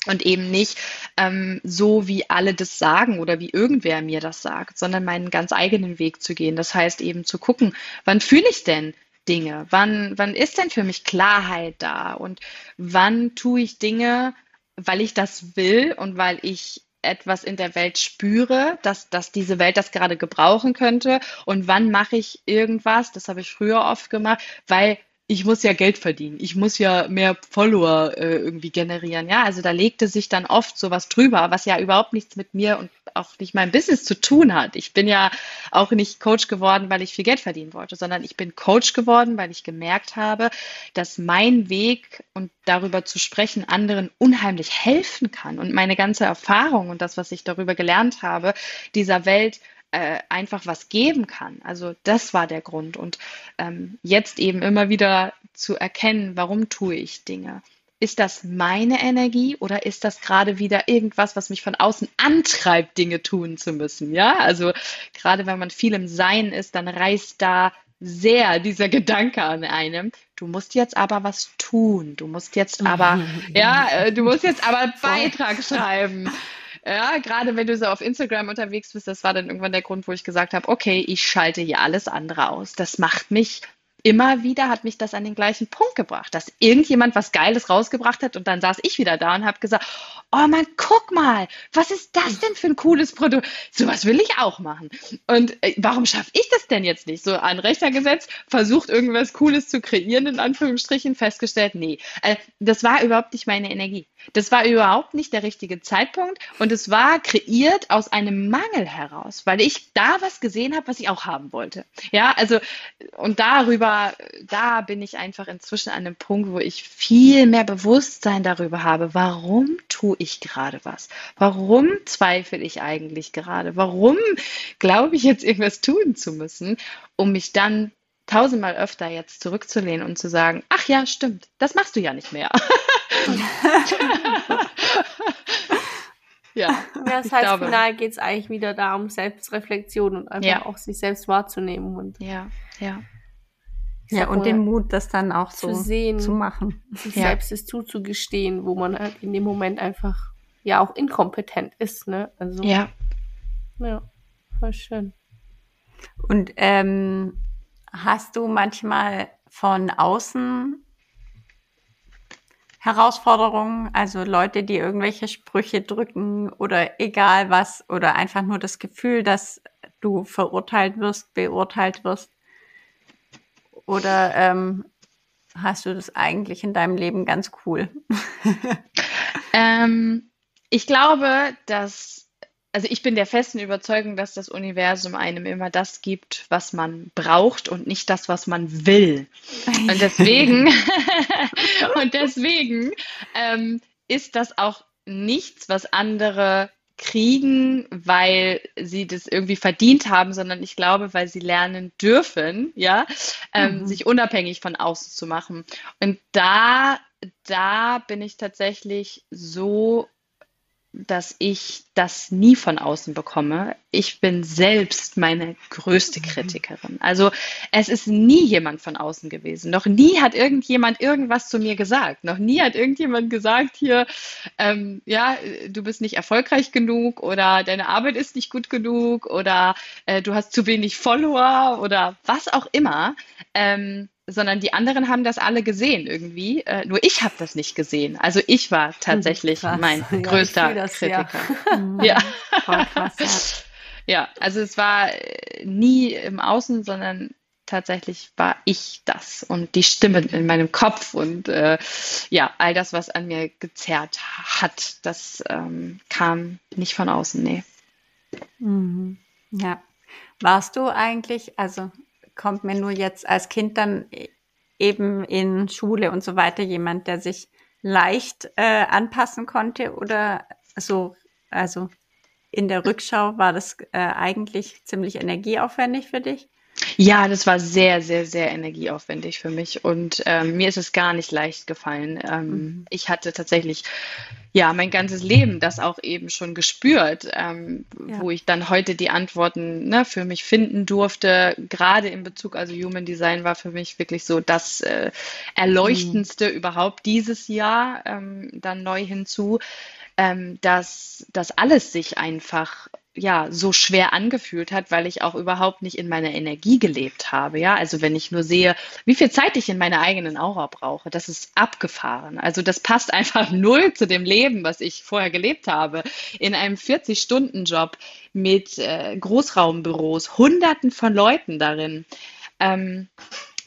Speaker 3: und eben nicht ähm, so, wie alle das sagen oder wie irgendwer mir das sagt, sondern meinen ganz eigenen Weg zu gehen. Das heißt eben zu gucken, wann fühle ich denn Dinge? Wann, wann ist denn für mich Klarheit da? Und wann tue ich Dinge, weil ich das will und weil ich etwas in der Welt spüre, dass, dass diese Welt das gerade gebrauchen könnte? Und wann mache ich irgendwas, das habe ich früher oft gemacht, weil ich muss ja Geld verdienen, ich muss ja mehr Follower äh, irgendwie generieren. Ja, also da legte sich dann oft sowas drüber, was ja überhaupt nichts mit mir und auch nicht meinem Business zu tun hat. Ich bin ja auch nicht Coach geworden, weil ich viel Geld verdienen wollte, sondern ich bin Coach geworden, weil ich gemerkt habe, dass mein Weg und darüber zu sprechen anderen unheimlich helfen kann und meine ganze Erfahrung und das, was ich darüber gelernt habe, dieser Welt äh, einfach was geben kann. Also das war der Grund. Und ähm, jetzt eben immer wieder zu erkennen, warum tue ich Dinge. Ist das meine Energie oder ist das gerade wieder irgendwas, was mich von außen antreibt, Dinge tun zu müssen? Ja, also gerade wenn man viel im Sein ist, dann reißt da sehr dieser Gedanke an einem. Du musst jetzt aber was tun. Du musst jetzt aber, ja, äh, du musst jetzt aber Beitrag schreiben. Ja, gerade wenn du so auf Instagram unterwegs bist, das war dann irgendwann der Grund, wo ich gesagt habe, okay, ich schalte hier alles andere aus. Das macht mich immer wieder hat mich das an den gleichen Punkt gebracht, dass irgendjemand was Geiles rausgebracht hat und dann saß ich wieder da und habe gesagt, oh Mann, guck mal, was ist das denn für ein cooles Produkt? Sowas will ich auch machen. Und äh, warum schaffe ich das denn jetzt nicht? So an Rechner gesetzt, versucht irgendwas Cooles zu kreieren, in Anführungsstrichen, festgestellt, nee, äh, das war überhaupt nicht meine Energie. Das war überhaupt nicht der richtige Zeitpunkt und es war kreiert aus einem Mangel heraus, weil ich da was gesehen habe, was ich auch haben wollte. Ja, also und darüber, da bin ich einfach inzwischen an einem Punkt, wo ich viel mehr Bewusstsein darüber habe, warum tue ich gerade was? Warum zweifle ich eigentlich gerade? Warum glaube ich jetzt irgendwas tun zu müssen, um mich dann tausendmal öfter jetzt zurückzulehnen und zu sagen, ach ja, stimmt, das machst du ja nicht mehr.
Speaker 1: ja, ja, das heißt, glaube, final geht es eigentlich wieder darum, Selbstreflexion und einfach ja. auch sich selbst wahrzunehmen. Und
Speaker 3: ja, ja.
Speaker 2: Ja, und den Mut, das dann auch so
Speaker 1: zu sehen,
Speaker 2: zu machen.
Speaker 1: Sich ja. selbst es zuzugestehen, wo man halt in dem Moment einfach ja auch inkompetent ist, ne?
Speaker 3: Also, ja.
Speaker 1: Ja, voll schön.
Speaker 2: Und ähm, hast du manchmal von außen Herausforderungen, also Leute, die irgendwelche Sprüche drücken oder egal was, oder einfach nur das Gefühl, dass du verurteilt wirst, beurteilt wirst? Oder ähm, hast du das eigentlich in deinem Leben ganz cool?
Speaker 3: ähm, ich glaube, dass also ich bin der festen Überzeugung, dass das Universum einem immer das gibt, was man braucht und nicht das, was man will. Und deswegen, und deswegen ähm, ist das auch nichts, was andere kriegen, weil sie das irgendwie verdient haben, sondern ich glaube, weil sie lernen dürfen, ja, ähm, mhm. sich unabhängig von außen zu machen. Und da, da bin ich tatsächlich so dass ich das nie von außen bekomme. Ich bin selbst meine größte mhm. Kritikerin. Also es ist nie jemand von außen gewesen. Noch nie hat irgendjemand irgendwas zu mir gesagt. Noch nie hat irgendjemand gesagt hier, ähm, ja, du bist nicht erfolgreich genug oder deine Arbeit ist nicht gut genug oder äh, du hast zu wenig Follower oder was auch immer. Ähm, sondern die anderen haben das alle gesehen irgendwie. Äh, nur ich habe das nicht gesehen. Also ich war tatsächlich Krass. mein ja, größter das, Kritiker. Ja. ja. Krass, ja. ja, also es war äh, nie im Außen, sondern tatsächlich war ich das und die Stimme in meinem Kopf und äh, ja, all das, was an mir gezerrt hat, das ähm, kam nicht von außen, nee.
Speaker 2: Mhm. Ja. Warst du eigentlich, also kommt mir nur jetzt als Kind dann eben in Schule und so weiter jemand, der sich leicht äh, anpassen konnte oder so, also in der Rückschau war das äh, eigentlich ziemlich energieaufwendig für dich?
Speaker 3: Ja, das war sehr, sehr, sehr energieaufwendig für mich und ähm, mir ist es gar nicht leicht gefallen. Ähm, mhm. Ich hatte tatsächlich ja mein ganzes Leben das auch eben schon gespürt, ähm, ja. wo ich dann heute die Antworten ne, für mich finden durfte. Gerade in Bezug, also Human Design war für mich wirklich so das äh, Erleuchtendste mhm. überhaupt dieses Jahr ähm, dann neu hinzu ähm, dass das alles sich einfach ja so schwer angefühlt hat, weil ich auch überhaupt nicht in meiner Energie gelebt habe. Ja, also wenn ich nur sehe, wie viel Zeit ich in meiner eigenen Aura brauche, das ist abgefahren. Also das passt einfach null zu dem Leben, was ich vorher gelebt habe. In einem 40-Stunden-Job mit äh, Großraumbüros, Hunderten von Leuten darin. Ähm,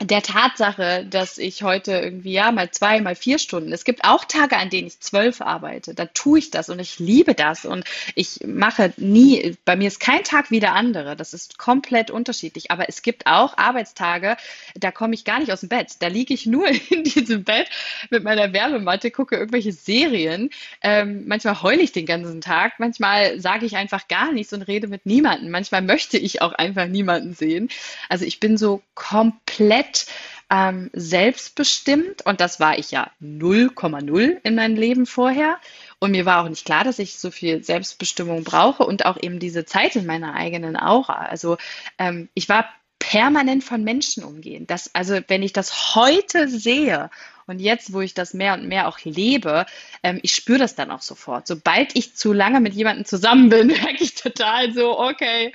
Speaker 3: der Tatsache, dass ich heute irgendwie ja mal zwei, mal vier Stunden. Es gibt auch Tage, an denen ich zwölf arbeite. Da tue ich das und ich liebe das und ich mache nie. Bei mir ist kein Tag wie der andere. Das ist komplett unterschiedlich. Aber es gibt auch Arbeitstage, da komme ich gar nicht aus dem Bett. Da liege ich nur in diesem Bett mit meiner Werbematte, gucke irgendwelche Serien. Ähm, manchmal heule ich den ganzen Tag. Manchmal sage ich einfach gar nichts und rede mit niemandem. Manchmal möchte ich auch einfach niemanden sehen. Also ich bin so komplett komplett ähm, selbstbestimmt und das war ich ja 0,0 in meinem Leben vorher. Und mir war auch nicht klar, dass ich so viel Selbstbestimmung brauche und auch eben diese Zeit in meiner eigenen Aura. Also ähm, ich war permanent von Menschen umgehen. Das, also wenn ich das heute sehe und jetzt, wo ich das mehr und mehr auch lebe, ähm, ich spüre das dann auch sofort. Sobald ich zu lange mit jemandem zusammen bin, merke ich total so, okay,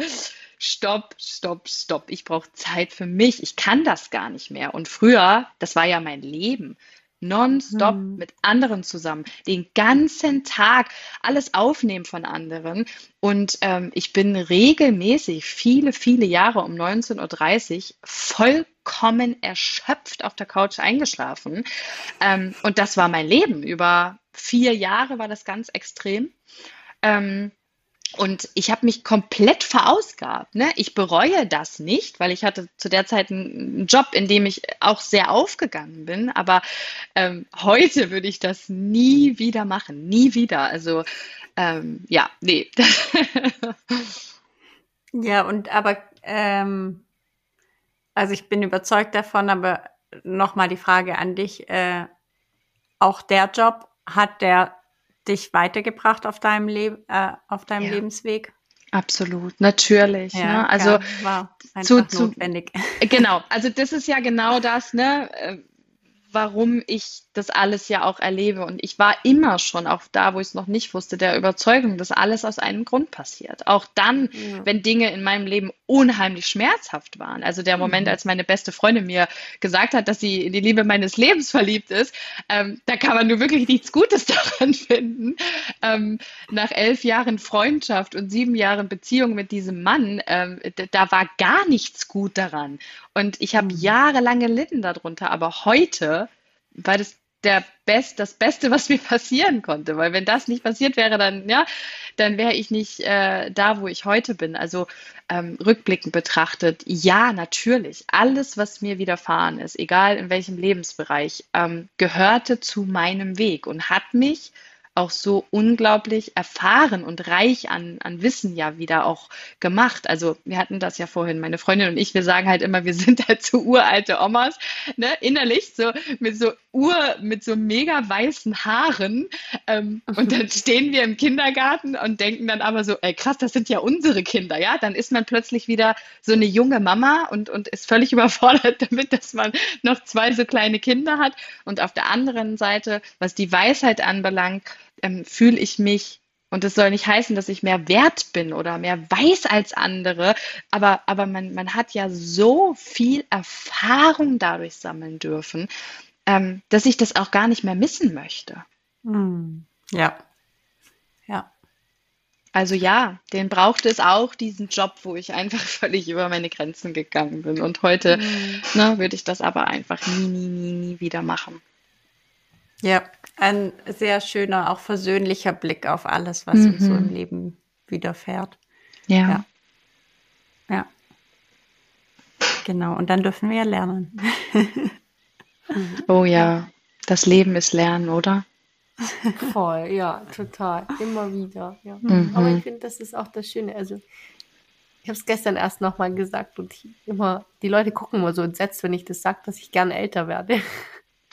Speaker 3: stopp, stopp, stopp. Ich brauche Zeit für mich. Ich kann das gar nicht mehr. Und früher, das war ja mein Leben. Nonstop hm. mit anderen zusammen, den ganzen Tag alles aufnehmen von anderen. Und ähm, ich bin regelmäßig viele, viele Jahre um 19.30 Uhr vollkommen erschöpft auf der Couch eingeschlafen. Ähm, und das war mein Leben. Über vier Jahre war das ganz extrem. Ähm, und ich habe mich komplett verausgabt. Ne? Ich bereue das nicht, weil ich hatte zu der Zeit einen Job, in dem ich auch sehr aufgegangen bin. Aber ähm, heute würde ich das nie wieder machen. Nie wieder. Also ähm, ja, nee.
Speaker 2: ja, und aber ähm, also ich bin überzeugt davon, aber nochmal die Frage an dich. Äh, auch der Job hat der dich weitergebracht auf deinem, Leb äh, auf deinem ja. Lebensweg?
Speaker 3: Absolut, natürlich. Ja, ne? Also war zu, zu, notwendig. Genau, also das ist ja genau das, ne? Warum ich das alles ja auch erlebe. Und ich war immer schon, auch da, wo ich es noch nicht wusste, der Überzeugung, dass alles aus einem Grund passiert. Auch dann, ja. wenn Dinge in meinem Leben unheimlich schmerzhaft waren. Also der Moment, mhm. als meine beste Freundin mir gesagt hat, dass sie in die Liebe meines Lebens verliebt ist, ähm, da kann man nur wirklich nichts Gutes daran finden. Ähm, nach elf Jahren Freundschaft und sieben Jahren Beziehung mit diesem Mann, ähm, da war gar nichts gut daran. Und ich habe mhm. jahrelang gelitten darunter, aber heute war das der Best, das Beste, was mir passieren konnte. Weil wenn das nicht passiert wäre, dann, ja, dann wäre ich nicht äh, da, wo ich heute bin. Also ähm, rückblickend betrachtet, ja, natürlich, alles, was mir widerfahren ist, egal in welchem Lebensbereich, ähm, gehörte zu meinem Weg und hat mich auch so unglaublich erfahren und reich an, an Wissen ja wieder auch gemacht. Also wir hatten das ja vorhin, meine Freundin und ich, wir sagen halt immer, wir sind halt so uralte Omas, ne, innerlich so mit so Ur, mit so mega weißen Haaren. Ähm, und dann stehen wir im Kindergarten und denken dann aber so, ey krass, das sind ja unsere Kinder, ja. Dann ist man plötzlich wieder so eine junge Mama und, und ist völlig überfordert damit, dass man noch zwei so kleine Kinder hat. Und auf der anderen Seite, was die Weisheit anbelangt, ähm, fühle ich mich, und das soll nicht heißen, dass ich mehr wert bin oder mehr weiß als andere, aber, aber man, man hat ja so viel Erfahrung dadurch sammeln dürfen, ähm, dass ich das auch gar nicht mehr missen möchte.
Speaker 2: Hm. Ja. Ja.
Speaker 3: Also ja, den brauchte es auch, diesen Job, wo ich einfach völlig über meine Grenzen gegangen bin. Und heute mhm. ne, würde ich das aber einfach nie, nie, nie, nie wieder machen.
Speaker 2: Ja, ein sehr schöner, auch versöhnlicher Blick auf alles, was mhm. uns so im mhm. Leben widerfährt.
Speaker 3: Ja. ja.
Speaker 2: Ja. Genau, und dann dürfen wir ja lernen.
Speaker 3: oh ja, das Leben ist Lernen, oder?
Speaker 1: Voll, ja, total. Immer wieder. Ja. Mhm. Aber ich finde, das ist auch das Schöne. Also, ich habe es gestern erst nochmal gesagt und immer, die Leute gucken immer so entsetzt, wenn ich das sage, dass ich gerne älter werde.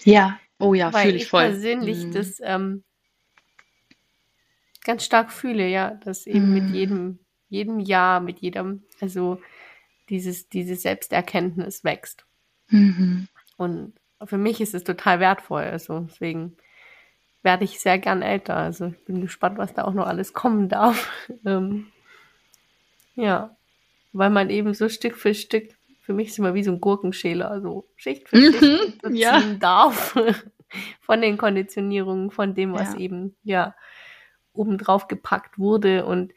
Speaker 3: Ja, Oh ja, fühle ich voll.
Speaker 1: persönlich mhm. das ähm, ganz stark fühle, ja, dass eben mhm. mit jedem, jedem Jahr, mit jedem, also dieses, diese Selbsterkenntnis wächst. Mhm. Und für mich ist es total wertvoll. Also deswegen werde ich sehr gern älter. Also ich bin gespannt, was da auch noch alles kommen darf. ähm, ja, weil man eben so Stück für Stück für mich ist immer wie so ein Gurkenschäler, so Schicht für Schicht mhm, ja. darf von den Konditionierungen, von dem, was ja. eben ja obendrauf gepackt wurde. Und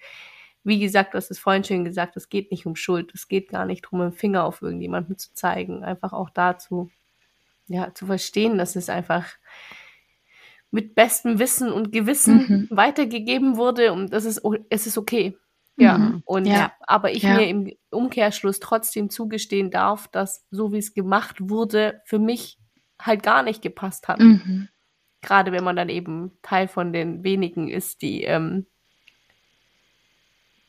Speaker 1: wie gesagt, du hast es vorhin schön gesagt, es geht nicht um Schuld, es geht gar nicht darum, einen Finger auf irgendjemanden zu zeigen, einfach auch dazu, ja, zu verstehen, dass es einfach mit bestem Wissen und Gewissen mhm. weitergegeben wurde und das ist, es ist okay. Ja, mhm. und ja. aber ich ja. mir im Umkehrschluss trotzdem zugestehen darf, dass so wie es gemacht wurde, für mich halt gar nicht gepasst hat. Mhm. Gerade wenn man dann eben Teil von den wenigen ist, die, ähm,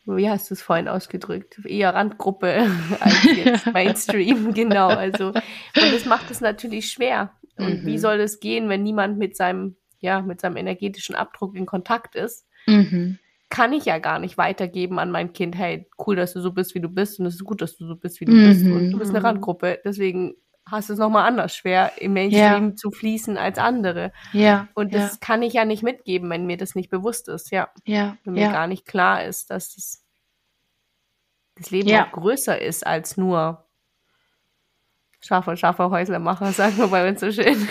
Speaker 1: wie hast du es vorhin ausgedrückt, eher Randgruppe als jetzt Mainstream, genau. Also, und das macht es natürlich schwer. Und mhm. wie soll das gehen, wenn niemand mit seinem, ja, mit seinem energetischen Abdruck in Kontakt ist? Mhm kann ich ja gar nicht weitergeben an mein Kind, hey, cool, dass du so bist, wie du bist und es ist gut, dass du so bist, wie du mhm. bist und du bist eine Randgruppe. Deswegen hast du es nochmal anders schwer, im Mainstream ja. zu fließen als andere.
Speaker 3: Ja.
Speaker 1: Und das ja. kann ich ja nicht mitgeben, wenn mir das nicht bewusst ist, ja.
Speaker 3: Ja.
Speaker 1: Wenn mir
Speaker 3: ja.
Speaker 1: gar nicht klar ist, dass das, das Leben auch größer ist als nur scharfer, scharfer Häuslermacher, sagen wir bei uns so schön.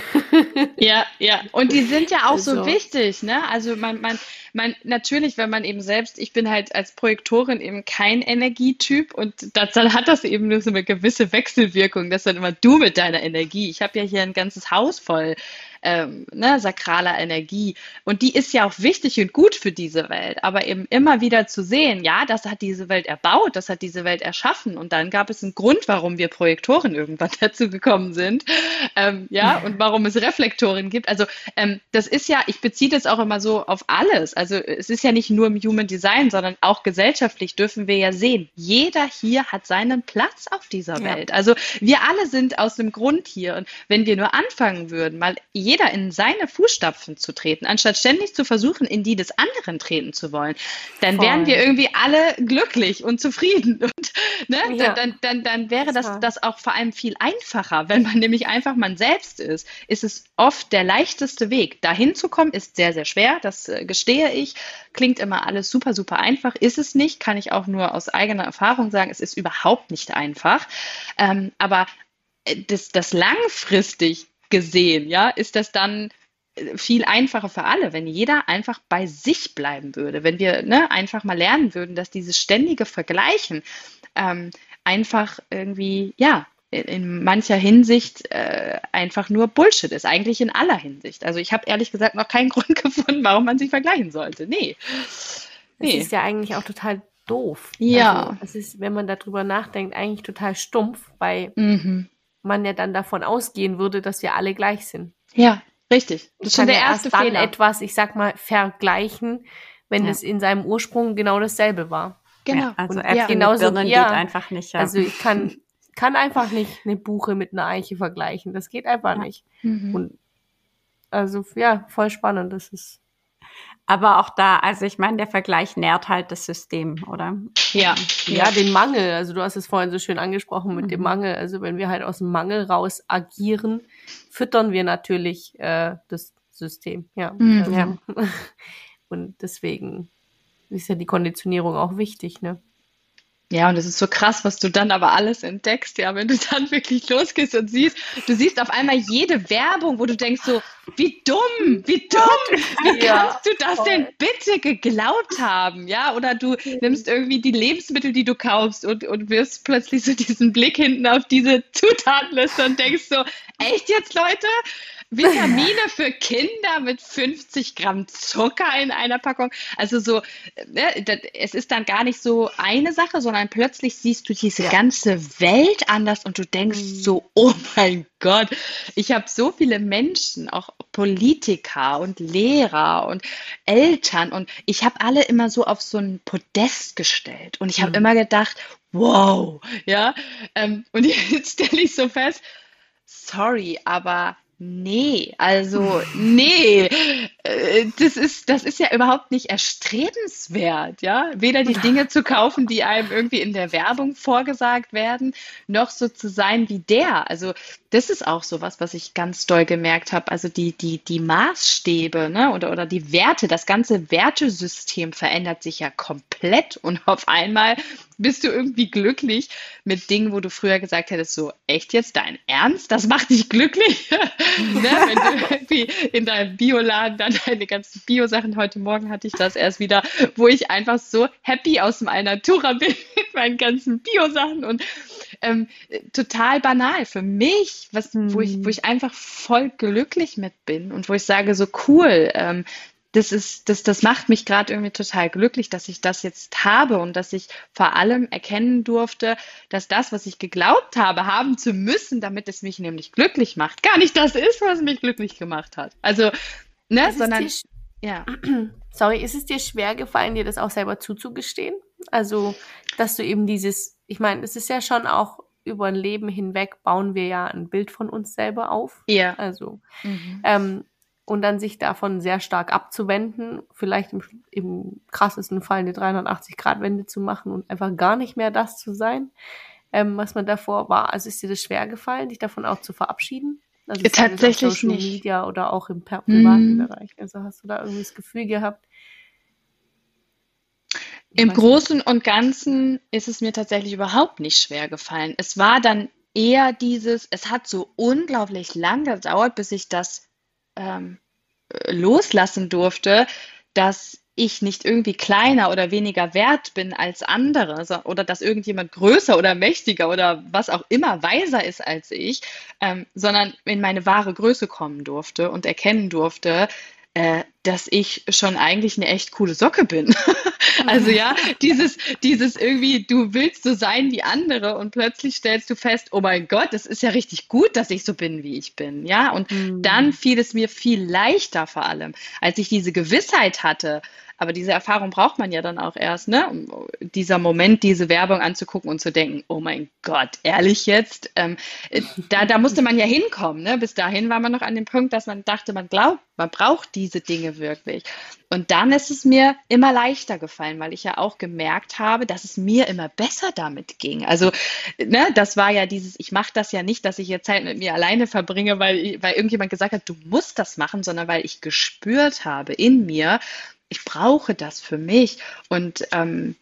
Speaker 3: Ja, ja. Und die sind ja auch also. so wichtig, ne? Also man, man, man, natürlich, wenn man eben selbst, ich bin halt als Projektorin eben kein Energietyp und das, dann hat das eben nur so eine gewisse Wechselwirkung, dass dann immer du mit deiner Energie. Ich habe ja hier ein ganzes Haus voll ähm, ne, sakraler Energie. Und die ist ja auch wichtig und gut für diese Welt. Aber eben immer wieder zu sehen, ja, das hat diese Welt erbaut, das hat diese Welt erschaffen. Und dann gab es einen Grund, warum wir Projektoren irgendwann dazu gekommen sind. Ähm, ja, und warum es Reflektoren gibt. Also ähm, das ist ja, ich beziehe das auch immer so auf alles. Also es ist ja nicht nur im Human Design, sondern auch gesellschaftlich dürfen wir ja sehen, jeder hier hat seinen Platz auf dieser ja. Welt. Also wir alle sind aus dem Grund hier. Und wenn wir nur anfangen würden, mal jeder jeder in seine Fußstapfen zu treten, anstatt ständig zu versuchen, in die des anderen treten zu wollen, dann Voll. wären wir irgendwie alle glücklich und zufrieden. Und ne, ja. dann, dann, dann wäre das, das auch vor allem viel einfacher. Wenn man nämlich einfach man selbst ist, ist es oft der leichteste Weg. Dahin zu kommen, ist sehr, sehr schwer, das äh, gestehe ich. Klingt immer alles super, super einfach. Ist es nicht, kann ich auch nur aus eigener Erfahrung sagen, es ist überhaupt nicht einfach. Ähm, aber äh, das, das langfristig gesehen, ja, ist das dann äh, viel einfacher für alle, wenn jeder einfach bei sich bleiben würde, wenn wir ne, einfach mal lernen würden, dass dieses ständige Vergleichen ähm, einfach irgendwie, ja, in mancher Hinsicht äh, einfach nur Bullshit ist, eigentlich in aller Hinsicht. Also ich habe ehrlich gesagt noch keinen Grund gefunden, warum man sich vergleichen sollte. Nee.
Speaker 1: Nee. ist ja eigentlich auch total doof.
Speaker 3: Ja.
Speaker 1: Also, es ist, wenn man darüber nachdenkt, eigentlich total stumpf, weil mhm. Man ja dann davon ausgehen würde, dass wir alle gleich sind.
Speaker 3: Ja, richtig. Das ist schon der erste
Speaker 1: erst
Speaker 3: Fehler.
Speaker 1: dann etwas, ich sag mal, vergleichen, wenn ja. es in seinem Ursprung genau dasselbe war.
Speaker 3: Genau. Ja,
Speaker 2: also Äpfel ja. genauso, Birnen ja. geht einfach nicht.
Speaker 1: Ja. Also ich kann, kann einfach nicht eine Buche mit einer Eiche vergleichen. Das geht einfach nicht. Mhm. Und also ja, voll spannend. Das ist
Speaker 2: aber auch da, also ich meine, der Vergleich nährt halt das System, oder?
Speaker 1: Ja. Ja, den Mangel. Also du hast es vorhin so schön angesprochen mit mhm. dem Mangel. Also wenn wir halt aus dem Mangel raus agieren, füttern wir natürlich äh, das System. Ja. Mhm. Also, ja. Und deswegen ist ja die Konditionierung auch wichtig, ne?
Speaker 3: Ja, und es ist so krass, was du dann aber alles entdeckst, ja, wenn du dann wirklich losgehst und siehst, du siehst auf einmal jede Werbung, wo du denkst so, wie dumm, wie dumm, wie ja, kannst du das voll. denn bitte geglaubt haben, ja, oder du nimmst irgendwie die Lebensmittel, die du kaufst und, und wirst plötzlich so diesen Blick hinten auf diese Zutatenliste und denkst so, echt jetzt, Leute? Vitamine für Kinder mit 50 Gramm Zucker in einer Packung. Also so, ne, es ist dann gar nicht so eine Sache, sondern plötzlich siehst du diese ja. ganze Welt anders und du denkst mhm. so, oh mein Gott, ich habe so viele Menschen, auch Politiker und Lehrer und Eltern und ich habe alle immer so auf so ein Podest gestellt und ich habe mhm. immer gedacht, wow, ja, ähm, und jetzt stelle ich so fest, sorry, aber Nee, also nee, das ist, das ist ja überhaupt nicht erstrebenswert, ja. Weder die Dinge zu kaufen, die einem irgendwie in der Werbung vorgesagt werden, noch so zu sein wie der. Also das ist auch so was, was ich ganz doll gemerkt habe. Also die, die, die Maßstäbe, ne, oder, oder die Werte, das ganze Wertesystem verändert sich ja komplett und auf einmal bist du irgendwie glücklich mit Dingen, wo du früher gesagt hättest, so, echt jetzt dein Ernst? Das macht dich glücklich? ne? Wenn du irgendwie in deinem Bioladen dann deine ganzen Bio-Sachen, heute Morgen hatte ich das erst wieder, wo ich einfach so happy aus dem Alnatura bin mit meinen ganzen Bio-Sachen und ähm, total banal für mich, was, wo, ich, wo ich einfach voll glücklich mit bin und wo ich sage, so cool, ähm, das ist, das, das macht mich gerade irgendwie total glücklich, dass ich das jetzt habe und dass ich vor allem erkennen durfte, dass das, was ich geglaubt habe, haben zu müssen, damit es mich nämlich glücklich macht, gar nicht das ist, was mich glücklich gemacht hat. Also, ne, ist sondern,
Speaker 1: ja. Sorry, ist es dir schwer gefallen, dir das auch selber zuzugestehen? Also, dass du eben dieses, ich meine, es ist ja schon auch über ein Leben hinweg bauen wir ja ein Bild von uns selber auf.
Speaker 3: Ja.
Speaker 1: Also, mhm. ähm, und dann sich davon sehr stark abzuwenden, vielleicht im, im krassesten Fall eine 380-Grad-Wende zu machen und einfach gar nicht mehr das zu sein, ähm, was man davor war. Also ist dir das schwer gefallen, dich davon auch zu verabschieden? Also
Speaker 3: Tatsächlich
Speaker 1: Social
Speaker 3: nicht.
Speaker 1: Media oder auch im privaten mm. Bereich. Also hast du da irgendwie das Gefühl gehabt?
Speaker 3: Im Großen und Ganzen ist es mir tatsächlich überhaupt nicht schwer gefallen. Es war dann eher dieses, es hat so unglaublich lang gedauert, bis ich das ähm, loslassen durfte, dass ich nicht irgendwie kleiner oder weniger wert bin als andere oder dass irgendjemand größer oder mächtiger oder was auch immer weiser ist als ich, ähm, sondern in meine wahre Größe kommen durfte und erkennen durfte, äh, dass ich schon eigentlich eine echt coole Socke bin. also ja, dieses, dieses irgendwie, du willst so sein wie andere und plötzlich stellst du fest, oh mein Gott, es ist ja richtig gut, dass ich so bin, wie ich bin. Ja, und mhm. dann fiel es mir viel leichter vor allem, als ich diese Gewissheit hatte, aber diese Erfahrung braucht man ja dann auch erst, ne? Um dieser Moment, diese Werbung anzugucken und zu denken, oh mein Gott, ehrlich jetzt? Ähm, äh, da, da musste man ja hinkommen, ne? Bis dahin war man noch an dem Punkt, dass man dachte, man glaubt, man braucht diese Dinge wirklich. Und dann ist es mir immer leichter gefallen, weil ich ja auch gemerkt habe, dass es mir immer besser damit ging. Also, ne, das war ja dieses, ich mache das ja nicht, dass ich jetzt Zeit mit mir alleine verbringe, weil, weil irgendjemand gesagt hat, du musst das machen, sondern weil ich gespürt habe in mir, ich brauche das für mich und ähm,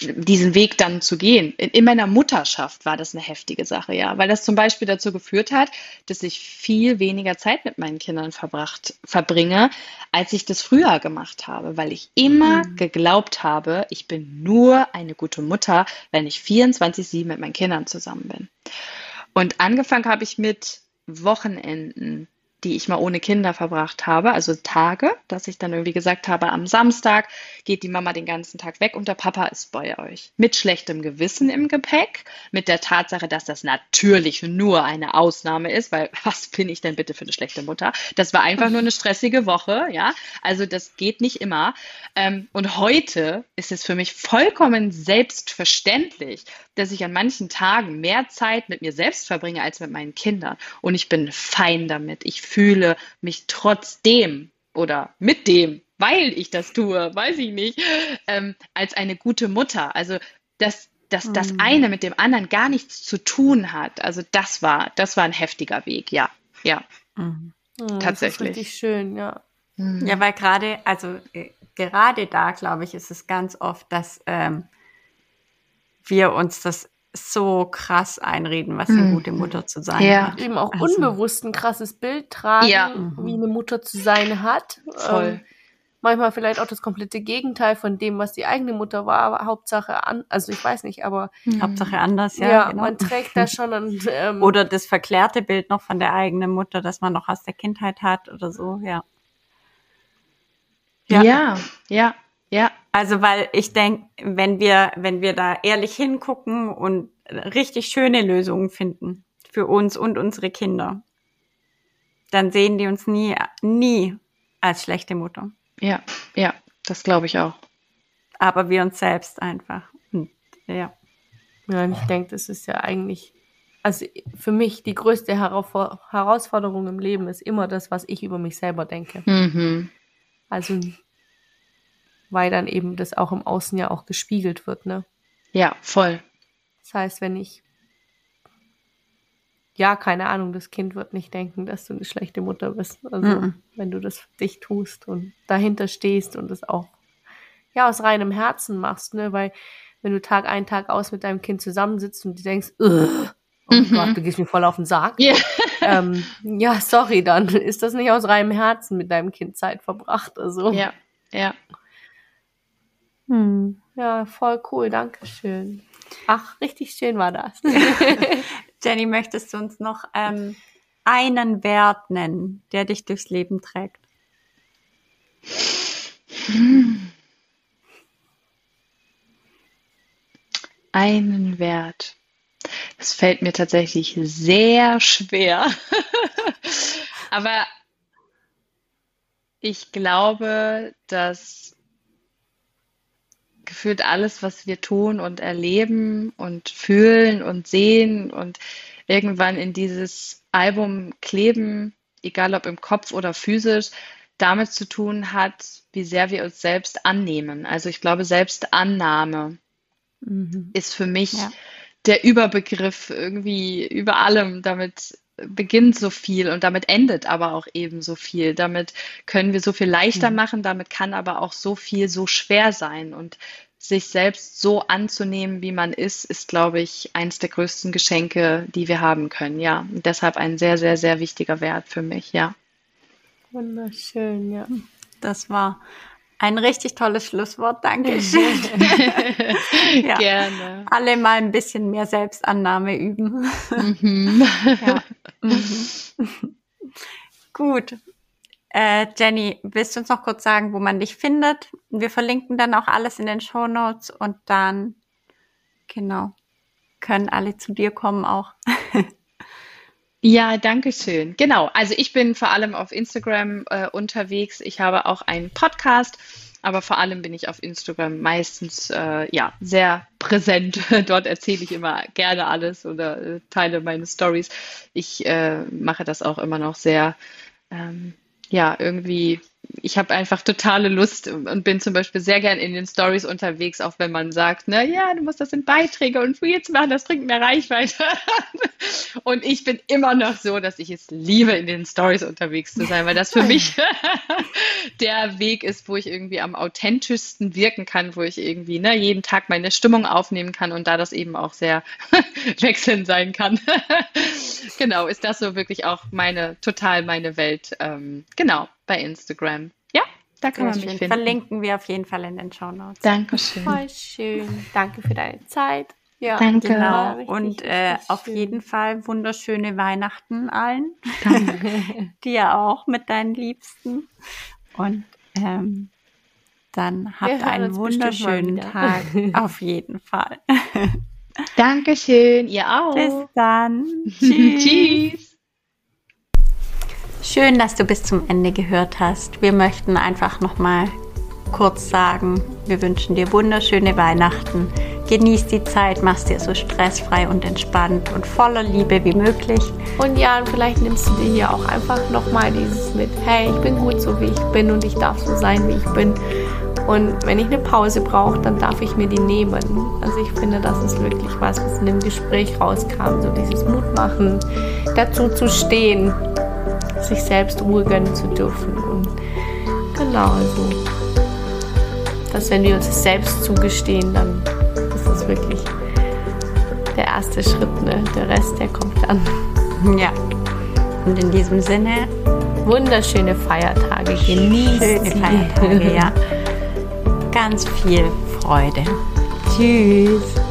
Speaker 3: diesen Weg dann zu gehen. In, in, meiner Mutterschaft war das eine heftige Sache, ja, weil das zum Beispiel dazu geführt hat, dass ich viel weniger Zeit mit meinen Kindern verbracht, verbringe, als ich das früher gemacht habe, weil ich immer mhm. geglaubt habe, ich bin nur eine gute Mutter, wenn ich 24-7 mit meinen Kindern zusammen bin. Und angefangen habe ich mit Wochenenden die ich mal ohne Kinder verbracht habe, also Tage, dass ich dann irgendwie gesagt habe, am Samstag geht die Mama den ganzen Tag weg und der Papa ist bei euch. Mit schlechtem Gewissen im Gepäck, mit der Tatsache, dass das natürlich nur eine Ausnahme ist, weil was bin ich denn bitte für eine schlechte Mutter? Das war einfach nur eine stressige Woche, ja. Also das geht nicht immer. Ähm, und heute ist es für mich vollkommen selbstverständlich, dass ich an manchen Tagen mehr Zeit mit mir selbst verbringe als mit meinen Kindern. Und ich bin fein damit. Ich fühle mich trotzdem oder mit dem, weil ich das tue, weiß ich nicht, ähm, als eine gute Mutter. Also dass, dass das mhm. eine mit dem anderen gar nichts zu tun hat. Also das war, das war ein heftiger Weg, ja. Ja. Mhm.
Speaker 1: Tatsächlich. Das ist richtig schön, ja.
Speaker 2: Mhm. Ja, weil gerade, also äh, gerade da, glaube ich, ist es ganz oft, dass ähm, wir uns das so krass einreden, was eine mhm. gute Mutter zu sein
Speaker 1: ja. hat. Eben auch also, unbewusst ein krasses Bild tragen, ja. wie eine Mutter zu sein hat.
Speaker 3: Voll. Ähm,
Speaker 1: manchmal vielleicht auch das komplette Gegenteil von dem, was die eigene Mutter war, aber Hauptsache an, also ich weiß nicht, aber
Speaker 2: mhm. Hauptsache anders, ja.
Speaker 1: Ja, genau. man trägt da schon ein,
Speaker 2: ähm, oder das verklärte Bild noch von der eigenen Mutter, das man noch aus der Kindheit hat oder so, ja.
Speaker 3: Ja, ja, ja. ja.
Speaker 2: Also weil ich denke, wenn wir, wenn wir da ehrlich hingucken und richtig schöne Lösungen finden für uns und unsere Kinder, dann sehen die uns nie, nie als schlechte Mutter.
Speaker 3: Ja, ja, das glaube ich auch.
Speaker 2: Aber wir uns selbst einfach. Und, ja.
Speaker 1: Ja, und ich denke, das ist ja eigentlich, also für mich die größte Herausforderung im Leben ist immer das, was ich über mich selber denke. Mhm. Also weil dann eben das auch im Außen ja auch gespiegelt wird, ne?
Speaker 3: Ja, voll.
Speaker 1: Das heißt, wenn ich ja, keine Ahnung, das Kind wird nicht denken, dass du eine schlechte Mutter bist. Also, mhm. wenn du das für dich tust und dahinter stehst und es auch ja aus reinem Herzen machst, ne, weil wenn du Tag ein, Tag aus mit deinem Kind zusammensitzt und du denkst, oh mhm. Gott, du gehst mir voll auf den Sack. Yeah. Ähm, ja, sorry, dann ist das nicht aus reinem Herzen mit deinem Kind Zeit verbracht. Also.
Speaker 3: Ja, ja.
Speaker 1: Hm. Ja, voll cool, danke schön. Ach, richtig schön war das.
Speaker 2: Jenny, möchtest du uns noch ähm, einen Wert nennen, der dich durchs Leben trägt?
Speaker 3: Hm. Einen Wert. Das fällt mir tatsächlich sehr schwer. Aber ich glaube, dass gefühlt alles, was wir tun und erleben und fühlen und sehen und irgendwann in dieses Album kleben, egal ob im Kopf oder physisch, damit zu tun hat, wie sehr wir uns selbst annehmen. Also ich glaube, Selbstannahme mhm. ist für mich ja. der Überbegriff irgendwie über allem. Damit beginnt so viel und damit endet aber auch eben so viel. Damit können wir so viel leichter mhm. machen, damit kann aber auch so viel so schwer sein. Und sich selbst so anzunehmen, wie man ist, ist, glaube ich, eines der größten Geschenke, die wir haben können. Ja, und deshalb ein sehr, sehr, sehr wichtiger Wert für mich. Ja.
Speaker 1: Wunderschön, ja.
Speaker 2: Das war ein richtig tolles Schlusswort. Dankeschön.
Speaker 3: ja. Gerne.
Speaker 2: Alle mal ein bisschen mehr Selbstannahme üben. Mhm. ja. Mhm. Gut. Äh, Jenny, willst du uns noch kurz sagen, wo man dich findet? Wir verlinken dann auch alles in den Show Notes und dann, genau, können alle zu dir kommen auch.
Speaker 3: Ja, danke schön. Genau. Also ich bin vor allem auf Instagram äh, unterwegs. Ich habe auch einen Podcast, aber vor allem bin ich auf Instagram meistens äh, ja sehr präsent. Dort erzähle ich immer gerne alles oder äh, teile meine Stories. Ich äh, mache das auch immer noch sehr ähm, ja, irgendwie, ich habe einfach totale Lust und bin zum Beispiel sehr gern in den Stories unterwegs, auch wenn man sagt, na ja, du musst das in Beiträge und Reels machen, das bringt mehr Reichweite. und ich bin immer noch so, dass ich es liebe, in den Stories unterwegs zu sein, weil das für mich der Weg ist, wo ich irgendwie am authentischsten wirken kann, wo ich irgendwie ne, jeden Tag meine Stimmung aufnehmen kann und da das eben auch sehr wechselnd sein kann. genau, ist das so wirklich auch meine, total meine Welt. Ähm, genau, bei Instagram. Ja, da kann Sehr man mich
Speaker 2: schön.
Speaker 3: finden.
Speaker 2: Verlinken wir auf jeden Fall in den Show Notes.
Speaker 3: Dankeschön.
Speaker 1: Voll schön. Danke für deine Zeit.
Speaker 2: Ja, danke. Genau. Und äh, auf jeden Fall wunderschöne Weihnachten allen. Danke. Dir auch mit deinen Liebsten. Und ähm, dann habt einen wunderschönen Tag. Auf jeden Fall.
Speaker 3: Dankeschön, ihr auch.
Speaker 2: Bis dann. Tschüss. Tschüss. Schön, dass du bis zum Ende gehört hast. Wir möchten einfach nochmal kurz sagen, wir wünschen dir wunderschöne Weihnachten. Genieß die Zeit, mach's dir so stressfrei und entspannt und voller Liebe wie möglich.
Speaker 1: Und ja, vielleicht nimmst du dir hier auch einfach nochmal dieses mit, hey, ich bin gut so wie ich bin und ich darf so sein, wie ich bin. Und wenn ich eine Pause brauche, dann darf ich mir die nehmen. Also ich finde, das ist wirklich was, was in dem Gespräch rauskam. So dieses Mutmachen, dazu zu stehen, sich selbst Ruhe gönnen zu dürfen. Und genau, also, dass wenn wir uns selbst zugestehen, dann ist wirklich der erste Schritt. Ne? Der Rest, der kommt dann.
Speaker 2: Ja. Und in diesem Sinne,
Speaker 1: wunderschöne Feiertage. Genießt
Speaker 2: Schöne Feiertage, ja. Ganz viel Freude. Tschüss.